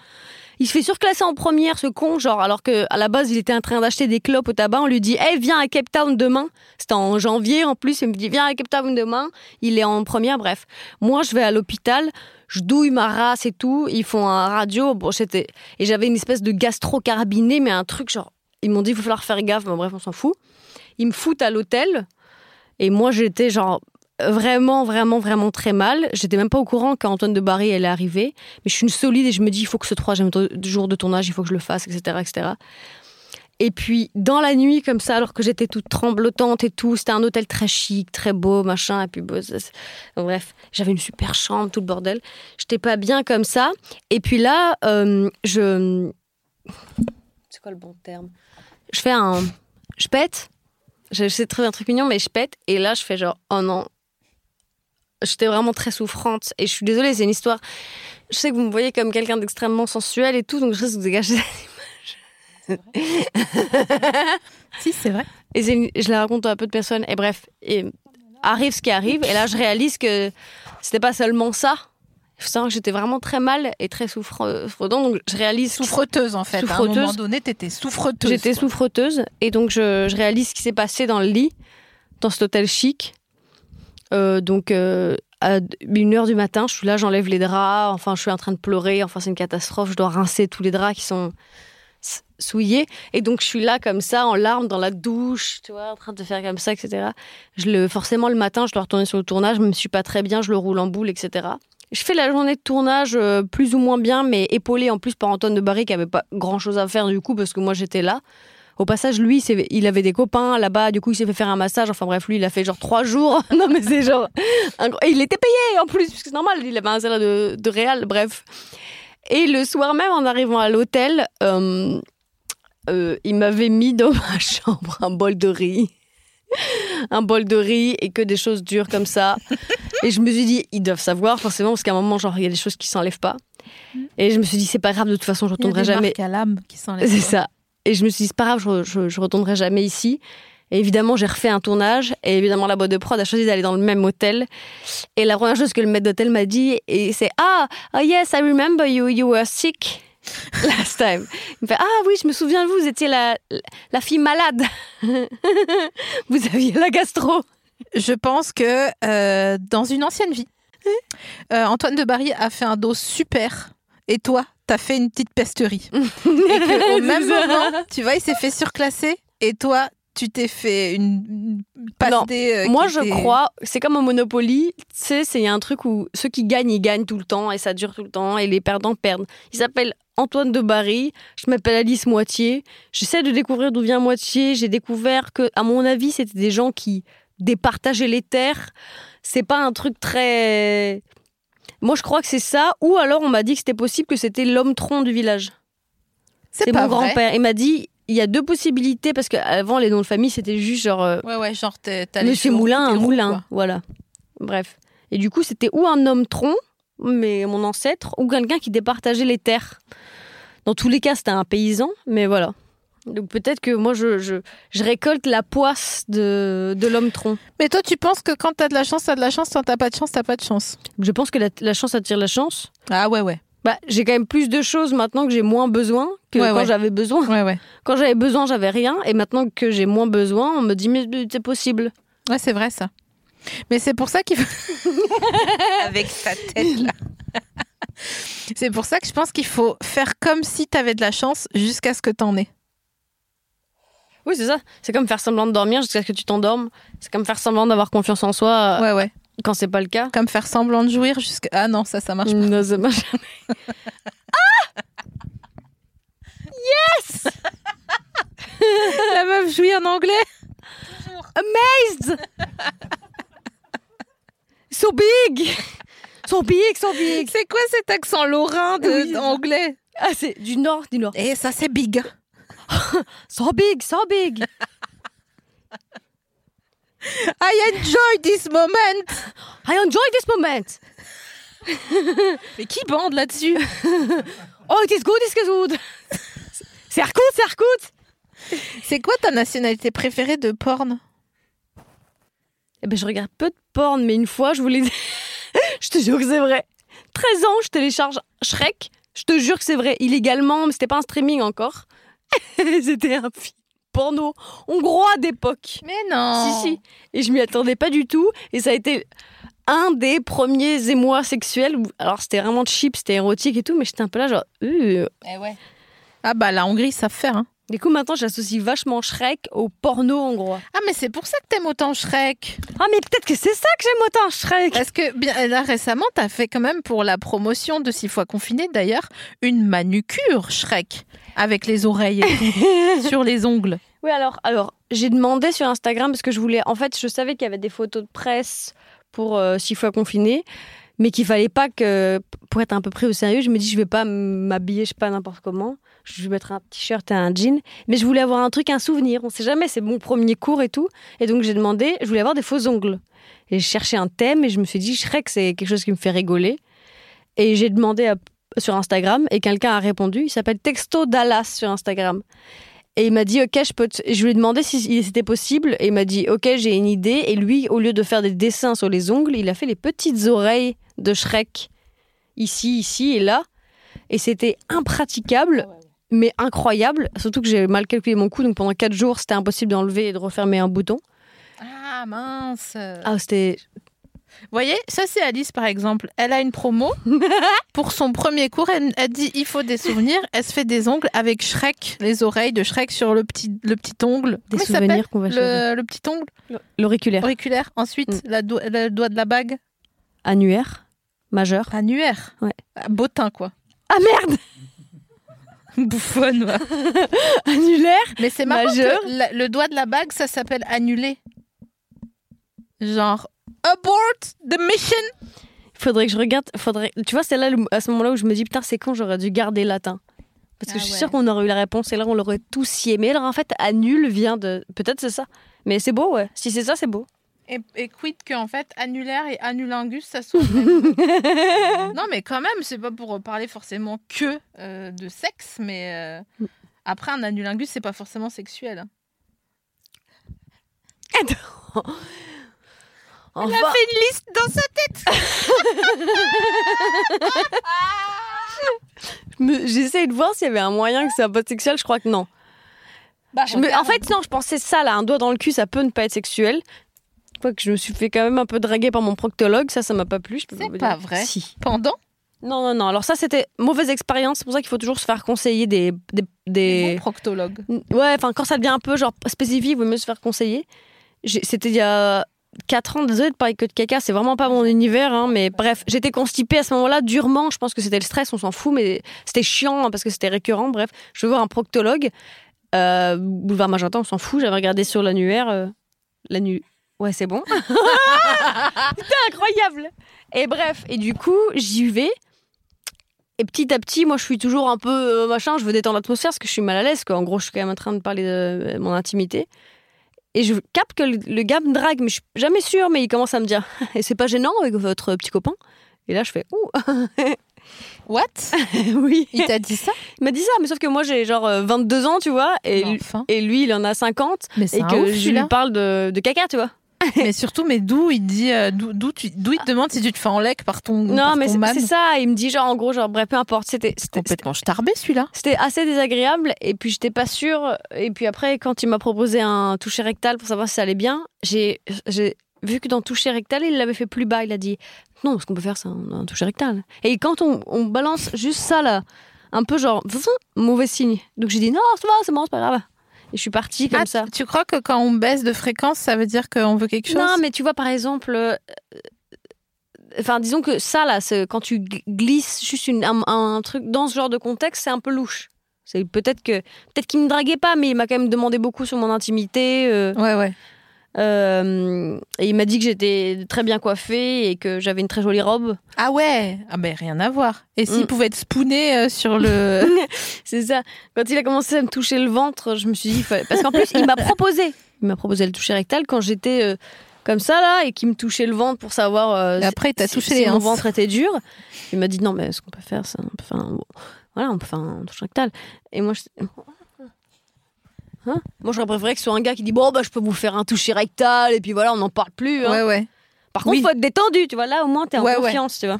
Il se fait surclasser en première, ce con, genre, alors que à la base, il était en train d'acheter des clopes au tabac. On lui dit, hey, viens à Cape Town demain. C'était en janvier, en plus. Il me dit, viens à Cape Town demain. Il est en première, bref. Moi, je vais à l'hôpital. Je douille ma race et tout. Ils font un radio. Bon, et j'avais une espèce de gastro-carabiné, mais un truc genre, ils m'ont dit, il va falloir faire gaffe. Mais bref, on s'en fout. Ils me foutent à l'hôtel. Et moi, j'étais genre, vraiment, vraiment, vraiment très mal. J'étais même pas au courant qu'Antoine de Barry elle est arrivée. Mais je suis une solide et je me dis, il faut que ce troisième jour de tournage, il faut que je le fasse, etc., etc. Et puis, dans la nuit, comme ça, alors que j'étais toute tremblotante et tout, c'était un hôtel très chic, très beau, machin, et puis bref, j'avais une super chambre, tout le bordel. J'étais pas bien comme ça. Et puis là, euh, je. C'est quoi le bon terme? Je fais un. Je pète. J'essaie de trouver un truc mignon, mais je pète. Et là, je fais genre, oh non, j'étais vraiment très souffrante. Et je suis désolée, c'est une histoire. Je sais que vous me voyez comme quelqu'un d'extrêmement sensuel et tout, donc je risque de dégager cette si, c'est vrai. Et je la raconte à peu de personnes. Et bref, et arrive ce qui arrive. Et là, je réalise que c'était pas seulement ça. Que j'étais vraiment très mal et très souffrante. Donc, je réalise. Souffreteuse, en fait. Souffreteuse. À un moment donné, t'étais souffreteuse. J'étais souffreteuse. Et donc, je, je réalise ce qui s'est passé dans le lit, dans cet hôtel chic. Euh, donc, euh, à une heure du matin, je suis là, j'enlève les draps, enfin, je suis en train de pleurer, enfin, c'est une catastrophe, je dois rincer tous les draps qui sont souillés. Et donc, je suis là comme ça, en larmes, dans la douche, tu vois, en train de faire comme ça, etc. Je le, forcément, le matin, je dois retourner sur le tournage, je me suis pas très bien, je le roule en boule, etc. Je fais la journée de tournage euh, plus ou moins bien, mais épaulée en plus par Antoine de Barry qui avait pas grand chose à faire du coup parce que moi j'étais là. Au passage, lui, il avait des copains là-bas, du coup, il s'est fait faire un massage. Enfin bref, lui, il a fait genre trois jours. non, mais c'est genre. Et il était payé en plus, puisque c'est normal, il avait un salaire de, de réal, bref. Et le soir même, en arrivant à l'hôtel, euh, euh, il m'avait mis dans ma chambre un bol de riz. un bol de riz et que des choses dures comme ça. et je me suis dit, ils doivent savoir forcément, parce qu'à un moment, genre, il y a des choses qui s'enlèvent pas. Et je me suis dit, c'est pas grave, de toute façon, je retournerai jamais. à l'âme qui s'enlèvent. C'est ça. Et je me suis dit, c'est pas grave, je, je, je retournerai jamais ici. Et évidemment, j'ai refait un tournage. Et évidemment, la boîte de prod a choisi d'aller dans le même hôtel. Et la première chose que le maître d'hôtel m'a dit, et c'est Ah, oh yes, I remember you, you were sick last time. Il me fait Ah oui, je me souviens de vous, vous étiez la, la fille malade. vous aviez la gastro. Je pense que euh, dans une ancienne vie, euh, Antoine de Barry a fait un dos super. Et toi, t'as fait une petite pesterie. et au même moment, tu vois, il s'est fait surclasser. Et toi, tu t'es fait une. Euh, moi, je crois, c'est comme au Monopoly, tu sais, c'est un truc où ceux qui gagnent, ils gagnent tout le temps et ça dure tout le temps et les perdants perdent. Il s'appelle Antoine de Barry, je m'appelle Alice Moitié. J'essaie de découvrir d'où vient Moitié. J'ai découvert que, à mon avis, c'était des gens qui départageaient les terres. C'est pas un truc très moi, je crois que c'est ça. Ou alors, on m'a dit que c'était possible que c'était l'homme tronc du village. C'est mon grand-père. Il m'a dit il y a deux possibilités parce qu'avant, les noms de famille, c'était juste genre. Euh, ouais, ouais, genre, t'as Monsieur Moulin, un moulin. Voilà. Bref. Et du coup, c'était ou un homme tronc, mais mon ancêtre, ou quelqu'un qui départageait les terres. Dans tous les cas, c'était un paysan, mais voilà. Donc peut-être que moi, je, je, je, récolte la poisse de, de l'homme tronc. Mais toi, tu penses que quand t'as de la chance, t'as de la chance, quand t'as pas de chance, t'as pas de chance Je pense que la, la, chance attire la chance. Ah ouais, ouais. Bah, j'ai quand même plus de choses maintenant que j'ai moins besoin que quand j'avais besoin. Ouais, ouais. Quand j'avais besoin, j'avais rien. Et maintenant que j'ai moins besoin, on me dit, mais c'est possible. Ouais, c'est vrai ça. Mais c'est pour ça qu'il faut. Avec sa tête là. c'est pour ça que je pense qu'il faut faire comme si t'avais de la chance jusqu'à ce que t'en aies. Oui, c'est ça. C'est comme faire semblant de dormir jusqu'à ce que tu t'endormes. C'est comme faire semblant d'avoir confiance en soi. Euh, ouais, ouais. Quand c'est pas le cas. Comme faire semblant de jouir jusqu'à. Ah non, ça, ça marche pas. Non, ça marche jamais. ah Yes La meuf jouit en anglais Amazed So big So big, so big C'est quoi cet accent lorrain de anglais? Ah, c'est du nord, du nord. Et ça, c'est big so big, so big. I enjoy this moment. I enjoy this moment. Mais qui bande là-dessus? Oh, it is good, it is good. C'est Arcout, c'est Arcout. C'est quoi ta nationalité préférée de porn? Eh ben, je regarde peu de porn, mais une fois, je voulais. je te jure que c'est vrai. 13 ans, je télécharge Shrek Je te jure que c'est vrai, illégalement, mais c'était pas un streaming encore. c'était un film porno hongrois d'époque. Mais non. Si, si. Et je m'y attendais pas du tout. Et ça a été un des premiers émois sexuels. où- Alors, c'était vraiment cheap, c'était érotique et tout, mais j'étais un peu là, genre, euh. Eh ouais. Ah bah la Hongrie, ça faire. Hein. Du coup, maintenant, j'associe vachement Shrek au porno hongrois. Ah mais c'est pour ça que t'aimes autant Shrek. Ah, mais peut-être que c'est ça que j'aime autant Shrek. Parce que bien, là récemment, t'as fait quand même pour la promotion de Six fois confiné d'ailleurs une manucure Shrek avec les oreilles et tout, sur les ongles. Oui, alors, alors j'ai demandé sur Instagram parce que je voulais. En fait, je savais qu'il y avait des photos de presse pour euh, six fois confiné, mais qu'il fallait pas que. Pour être un peu pris au sérieux, je me dis, je vais pas m'habiller, je sais pas, n'importe comment. Je vais mettre un t-shirt et un jean. Mais je voulais avoir un truc, un souvenir. On sait jamais, c'est mon premier cours et tout. Et donc, j'ai demandé, je voulais avoir des faux ongles. Et je cherchais un thème et je me suis dit, Shrek, c'est quelque chose qui me fait rigoler. Et j'ai demandé sur Instagram et quelqu'un a répondu. Il s'appelle Texto Dallas sur Instagram. Et il m'a dit, OK, je peux. Je lui ai demandé si c'était possible. Et il m'a dit, OK, j'ai une idée. Et lui, au lieu de faire des dessins sur les ongles, il a fait les petites oreilles de Shrek. Ici, ici et là. Et c'était impraticable, mais incroyable. Surtout que j'ai mal calculé mon cou. Donc pendant quatre jours, c'était impossible d'enlever et de refermer un bouton. Ah mince. Ah, c'était. Vous voyez, ça c'est Alice par exemple. Elle a une promo pour son premier cours. Elle, elle dit il faut des souvenirs. Elle se fait des ongles avec Shrek, les oreilles de Shrek sur le petit, le petit ongle. Des Comment souvenirs qu'on va le, le petit ongle L'auriculaire. auriculaire. Ensuite, Mm. la do- le doigt de la bague. Annuaire. Majeur. Annuaire. Ouais. Ah, Bottin quoi. Ah merde Bouffonne. ouais. Annulaire Mais c'est marrant Majeur. que la- le doigt de la bague, ça s'appelle annulé. Genre abort the mission. Faudrait que je regarde. Faudrait... Tu vois, c'est là à ce moment-là où je me dis putain, c'est con, j'aurais dû garder latin. Parce que Ah je suis ouais. sûre qu'on aurait eu la réponse et là on l'aurait tous scié. Mais alors en fait, annule vient de. Peut-être c'est ça. Mais c'est beau, ouais. Si c'est ça, c'est beau. Et, et quid que en fait annulaire et annulingus ça soit non mais quand même c'est pas pour parler forcément que euh, de sexe mais euh, après un annulingus c'est pas forcément sexuel. Enfin, Elle a fait une liste dans sa tête. je me- j'essaie de voir s'il y avait un moyen que ça soit pas sexuel. Je crois que non. Bah, Je me- En fait, non, je pensais ça là, un doigt dans le cul, ça peut ne pas être sexuel. Quoique je me suis fait quand même un peu draguer par mon proctologue, ça, ça m'a pas plu. C'est pas dire. vrai. Si. pendant? Non, non, non. Alors ça, c'était mauvaise expérience. C'est pour ça qu'il faut toujours se faire conseiller des, des, des- Bon proctologue. Ouais, enfin, quand ça devient un peu genre spécifique, il vaut mieux se faire conseiller. C'était il y a 4 ans, désolé de parler que de caca, c'est vraiment pas mon univers, hein, mais bref, j'étais constipée à ce moment-là durement. Je pense que c'était le stress, on s'en fout, mais c'était chiant hein, parce que c'était récurrent. Bref, je vais voir un proctologue. Euh, Boulevard Magenta, on s'en fout. J'avais regardé sur l'annuaire. Euh. Ouais, c'est bon. C'était incroyable. Et bref, et du coup, j'y vais. Et petit à petit, moi, je suis toujours un peu euh, machin, je veux détendre l'atmosphère parce que je suis mal à l'aise. quoi. En gros, je suis quand même en train de parler de euh, mon intimité. Et je capte que le, le gars me drague, mais je suis jamais sûre. Mais il commence à me dire Et c'est pas gênant avec votre petit copain? Et là, je fais Ouh, What? Oui. Il t'a dit ça? Il m'a dit ça, mais sauf que moi, j'ai genre euh, 22 ans, tu vois. Et, lui- Enfin. et lui, il en a 50. Mais Et que ouf, je lui parle de, de caca, tu vois. mais surtout, mais d'où il dit, euh, d'où tu, d'où il te demande si tu te fais en lec par ton, Non, par mais c'est ça. Il me dit genre, en gros, genre, bref, peu importe. C'était c'était- complètement starbé celui-là. C'était assez désagréable et puis j'étais pas sûre. Et puis après, quand il m'a proposé un toucher rectal pour savoir si ça allait bien, j'ai j'ai vu que dans toucher rectal, il l'avait fait plus bas. Il a dit non, ce qu'on peut faire, c'est un, un toucher rectal. Et quand on, on balance juste ça là, un peu genre mauvais signe. Donc j'ai dit non, ça va, c'est bon, c'est pas grave. Et je suis partie comme Ah, ça. Tu crois que quand on baisse de fréquence, ça veut dire qu'on veut quelque chose? Non, mais tu vois, par exemple, euh, enfin, disons que ça, là, quand tu gl- glisses juste une- un, un truc dans ce genre de contexte, c'est un peu louche. C'est peut-être que peut-être qu'il me draguait pas, mais il m'a quand même demandé beaucoup sur mon intimité. euh, Ouais, ouais. Euh, et il m'a dit que j'étais très bien coiffée et que j'avais une très jolie robe. Ah ouais Ah ben rien à voir. Et s'il Mm. pouvait être spooné euh, sur le... C'est ça. Quand il a commencé à me toucher le ventre, je me suis dit, parce qu'en plus, il m'a proposé, il m'a proposé le toucher rectal quand j'étais euh, comme ça là et qu'il me touchait le ventre pour savoir. euh, après, il t'a si- touché si les mon ventre était dur. Il m'a dit non, mais ce qu'on peut faire, c'est un, bon, voilà, on peut faire un toucher rectal. Et moi, je, Hein moi, j'aurais préféré que ce soit un gars qui dit bon bah je peux vous faire un toucher rectal et puis voilà, on n'en parle plus. hein. Ouais, ouais. Par contre, Oui. faut être détendu, tu vois. Là, au moins, t'es en Ouais, ouais. confiance, tu vois.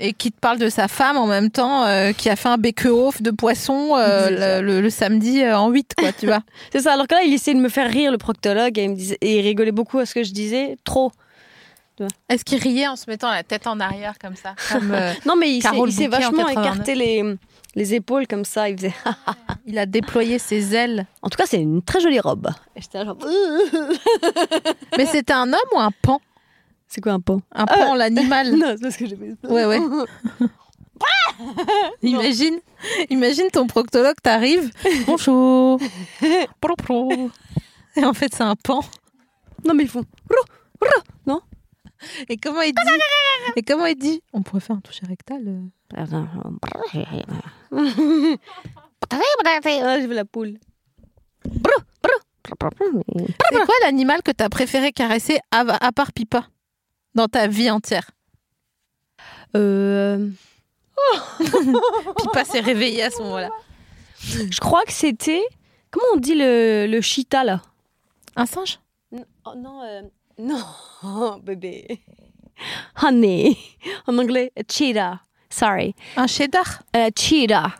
et qui te parle de sa femme en même temps, euh, qui a fait un bake-off de poisson euh, le, le- le samedi euh, en 8, quoi, tu vois. C'est ça. Alors que là, il essayait de me faire rire, le proctologue, et il, me disait, et il rigolait beaucoup à ce que je disais. Trop. Est-ce qu'il riait en se mettant la tête en arrière comme ça comme, euh, Non, mais il s'est, vachement 89. écarté les, les épaules comme ça. Il faisait. Il a déployé ses ailes. En tout cas, c'est une très jolie robe. Et j'étais là, genre. Mais c'était un homme ou un pan? C'est quoi un pan? Un pan, l'animal. Non, c'est parce que j'ai. Ouais, ouais. Imagine, imagine ton proctologue, t'arrives. Bonjour. Et en fait, c'est un pan. Non, mais ils font. Et comment il dit? Et comment il dit? On pourrait faire un toucher rectal. j'ai vu la poule. C'est quoi l'animal que t'as préféré caresser à, à part Pipa dans ta vie entière? Euh, Pipa s'est réveillé à ce moment-là. je crois que c'était. Comment on dit le, le cheetah là? Un singe? Oh non, euh, non, bébé. Honey. En anglais, cheetah. Sorry. Un cheddar Euh, cheetah.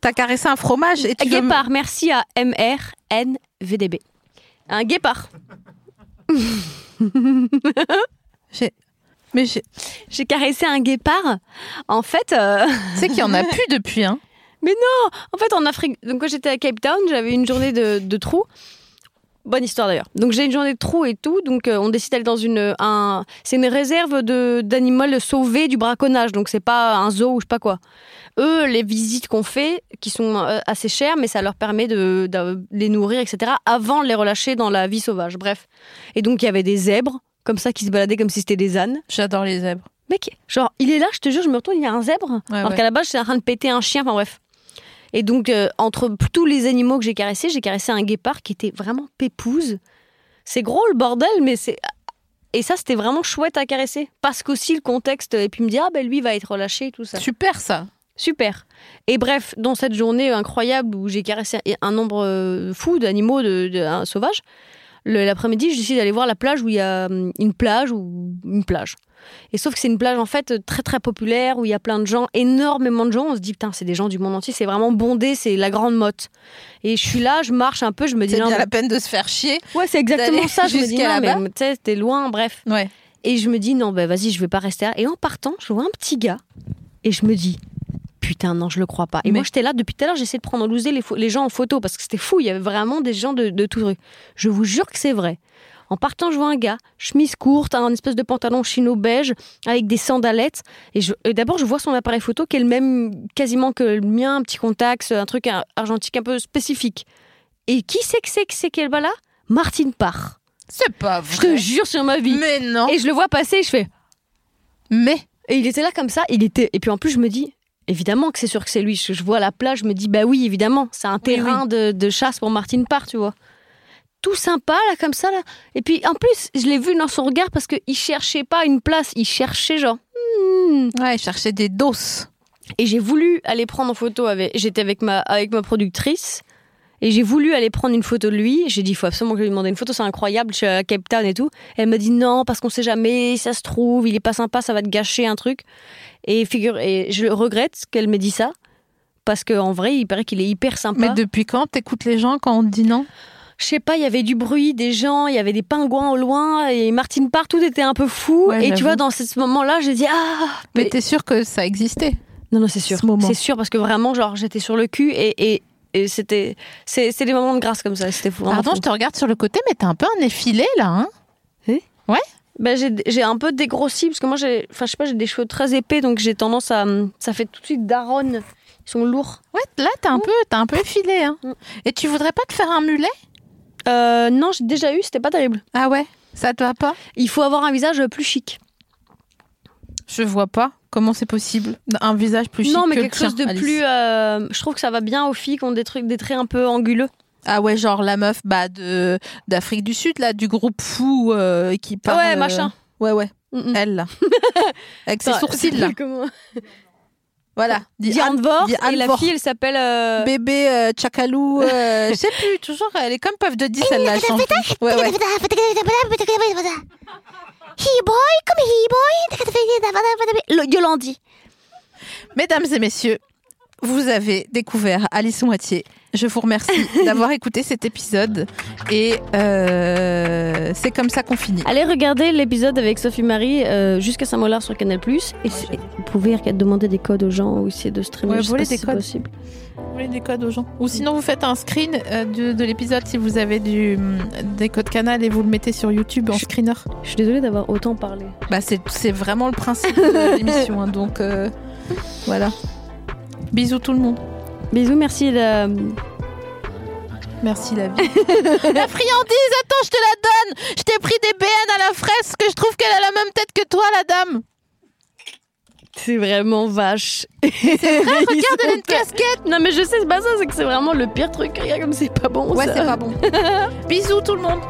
T'as caressé un fromage et tu veux Guépard, merci à MRNVDB. Un guépard. J'ai- Mais j'ai- J'ai caressé un guépard. En fait, euh, tu sais qu'il y en a plus depuis. Hein. en fait, en Afrique, donc quand j'étais à Cape Town, j'avais une journée de, de trou. Bonne histoire d'ailleurs. Donc j'ai une journée de trou et tout. Donc euh, on décide d'aller dans une, un, c'est une réserve de d'animaux sauvés du braconnage. Donc c'est pas un zoo ou je sais pas quoi. Eux, les visites qu'on fait, qui sont euh, assez chères, mais ça leur permet de, de les nourrir, etc. Avant de les relâcher dans la vie sauvage. Bref. Et donc il y avait des zèbres comme ça qui se baladaient comme si c'était des ânes. J'adore les zèbres. Mec, genre, il est là, je te jure, je me retourne, il y a un zèbre. Ouais, alors ouais. qu'à la base, j'étais en train de péter un chien, enfin bref. Et donc, euh, entre tous les animaux que j'ai caressés, j'ai caressé un guépard qui était vraiment pépouse. C'est gros le bordel, mais c'est. Et ça, c'était vraiment chouette à caresser. Parce qu'aussi le contexte. Et puis il me dit, ah ben lui va être relâché et tout ça. Super ça. Super. Et bref, dans cette journée incroyable où j'ai caressé un nombre euh, fou d'animaux de, sauvages, l'après-midi, je décide d'aller voir la plage où il y a hum, une plage ou une plage. Et sauf que c'est une plage en fait très très populaire où il y a plein de gens, énormément de gens. On se dit putain, c'est des gens du monde entier, c'est vraiment bondé, c'est la grande motte. Et je suis là, je marche un peu, je me dis C'est bien mais- la peine de se faire chier. ouais, c'est exactement ça. Je me dis non, mais tu sais, t'es loin, bref. Ouais. Et je me dis, non, bah, vas-y, je vais pas rester là. Et en partant, je vois un petit gars. Et je me dis, putain, non, je le crois pas. Et Mais- moi, j'étais là depuis tout à l'heure, j'essayais de prendre en loser les, gens en photo parce que c'était fou. Il y avait vraiment des gens de, de tout rue. Je vous jure que c'est vrai. En partant, je vois un gars, chemise courte, un espèce de pantalon chino beige avec des sandalettes. Et, d'abord, je vois son appareil photo qui est le même quasiment que le mien, un petit contact, un truc ar- argentique un peu spécifique. Et qui c'est que c'est que c'est qu'elle va là? Martine Parr. C'est pas Je te vrai. jure sur ma vie. Mais non. Et je le vois passer et je fais, Mais et il était là comme ça, il était. Et puis en plus, je me dis, évidemment que c'est sûr que c'est lui. Je, je vois la plage, je me dis, bah oui, évidemment, c'est un terrain De, de chasse pour Martine Parr, tu vois. Tout sympa, là, comme ça, là. Et puis en plus, je l'ai vu dans son regard parce qu'il cherchait pas une place, il cherchait genre. hmm. ouais, je cherchais des doses. Et j'ai voulu aller prendre en photo avec. J'étais avec ma, avec ma productrice. Et j'ai voulu aller prendre une photo de lui. J'ai dit, il faut absolument que je lui demande une photo, c'est incroyable, je suis à Cape Town et tout. Elle m'a dit, non, parce qu'on sait jamais, ça se trouve, il est pas sympa, ça va te gâcher un truc. Et, figure, et je regrette qu'elle m'ait dit ça. Parce qu'en vrai, il paraît qu'il est hyper sympa. Mais depuis quand t'écoutes les gens quand on te dit non? Je sais pas, il y avait du bruit, des gens, il y avait des pingouins au loin, et Martine Parr, tout était un peu fou. Ouais, et tu vois, dans ce moment-là, j'ai dit, ah Mais Mais- t'es sûr que ça existait? Non, non, c'est sûr. ce. C'est sûr, parce que vraiment, genre, j'étais sur le cul et, et, et c'était. C'est des moments de grâce comme ça. C'était fou. Pardon, fou. je te regarde sur le côté, mais t'as un peu un effilé là, hein? Ben, j'ai un peu dégrossi, parce que moi, j'ai. Enfin, je sais pas, j'ai des cheveux très épais, donc j'ai tendance à. Ça fait tout de suite daronne. Ils sont lourds. Ouais, là t'as un peu, un peu effilé, hein. Mm. Et tu voudrais pas te faire un mulet? Euh, non, j'ai déjà eu, c'était pas terrible. Ah ouais, ça te va pas Il faut avoir un visage plus chic. Je vois pas. Comment c'est possible Un visage plus chic non, mais que quelque chose de Alice. plus. euh, je trouve que ça va bien aux filles qui ont des trucs, des traits un peu anguleux. Ah ouais, genre la meuf bah, de d'Afrique du Sud, là, du groupe fou euh, qui parle... ouais, machin. Ouais, ouais, Mm, mm. elle, là. Avec ses sourcils, là. comment Voilà. Diane Vore, et la fille, elle s'appelle. euh, Bébé euh, Tchakalou, euh, je sais plus, toujours, elle est comme Puff de 10, elle la change. Ouais, ouais. He boy, come he boy. Le- Yolandi. Mesdames et messieurs, vous avez découvert Alice Moitié. Je vous remercie d'avoir écouté cet épisode et euh, c'est comme ça qu'on finit. Allez regarder l'épisode avec Sophie Marie euh, jusqu'à Saint-Molard sur Canal+. Et c'est- vous pouvez regarder- demander des codes aux gens ou essayer de streamer. Ouais, si des c'est codes. possible. Vous voulez des codes aux gens Ou sinon vous faites un screen euh, de, de l'épisode si vous avez du, hum, des codes canal et vous le mettez sur YouTube en Je- screener. Je suis désolée d'avoir autant parlé. Bah c'est c'est vraiment le principe de l'émission. hein, donc euh, voilà. Bisous tout le monde. Bisous, merci. La... Merci la vie. la friandise, attends, je te la donne. Je t'ai pris des BN à la fraise que je trouve qu'elle a la même tête que toi, la dame. C'est vraiment vache. Regarde, elle a une casquette. Non mais je sais, c'est pas ça, c'est que c'est vraiment le pire truc. Regarde comme c'est pas bon Ouais, c'est pas bon. Bisous tout le monde.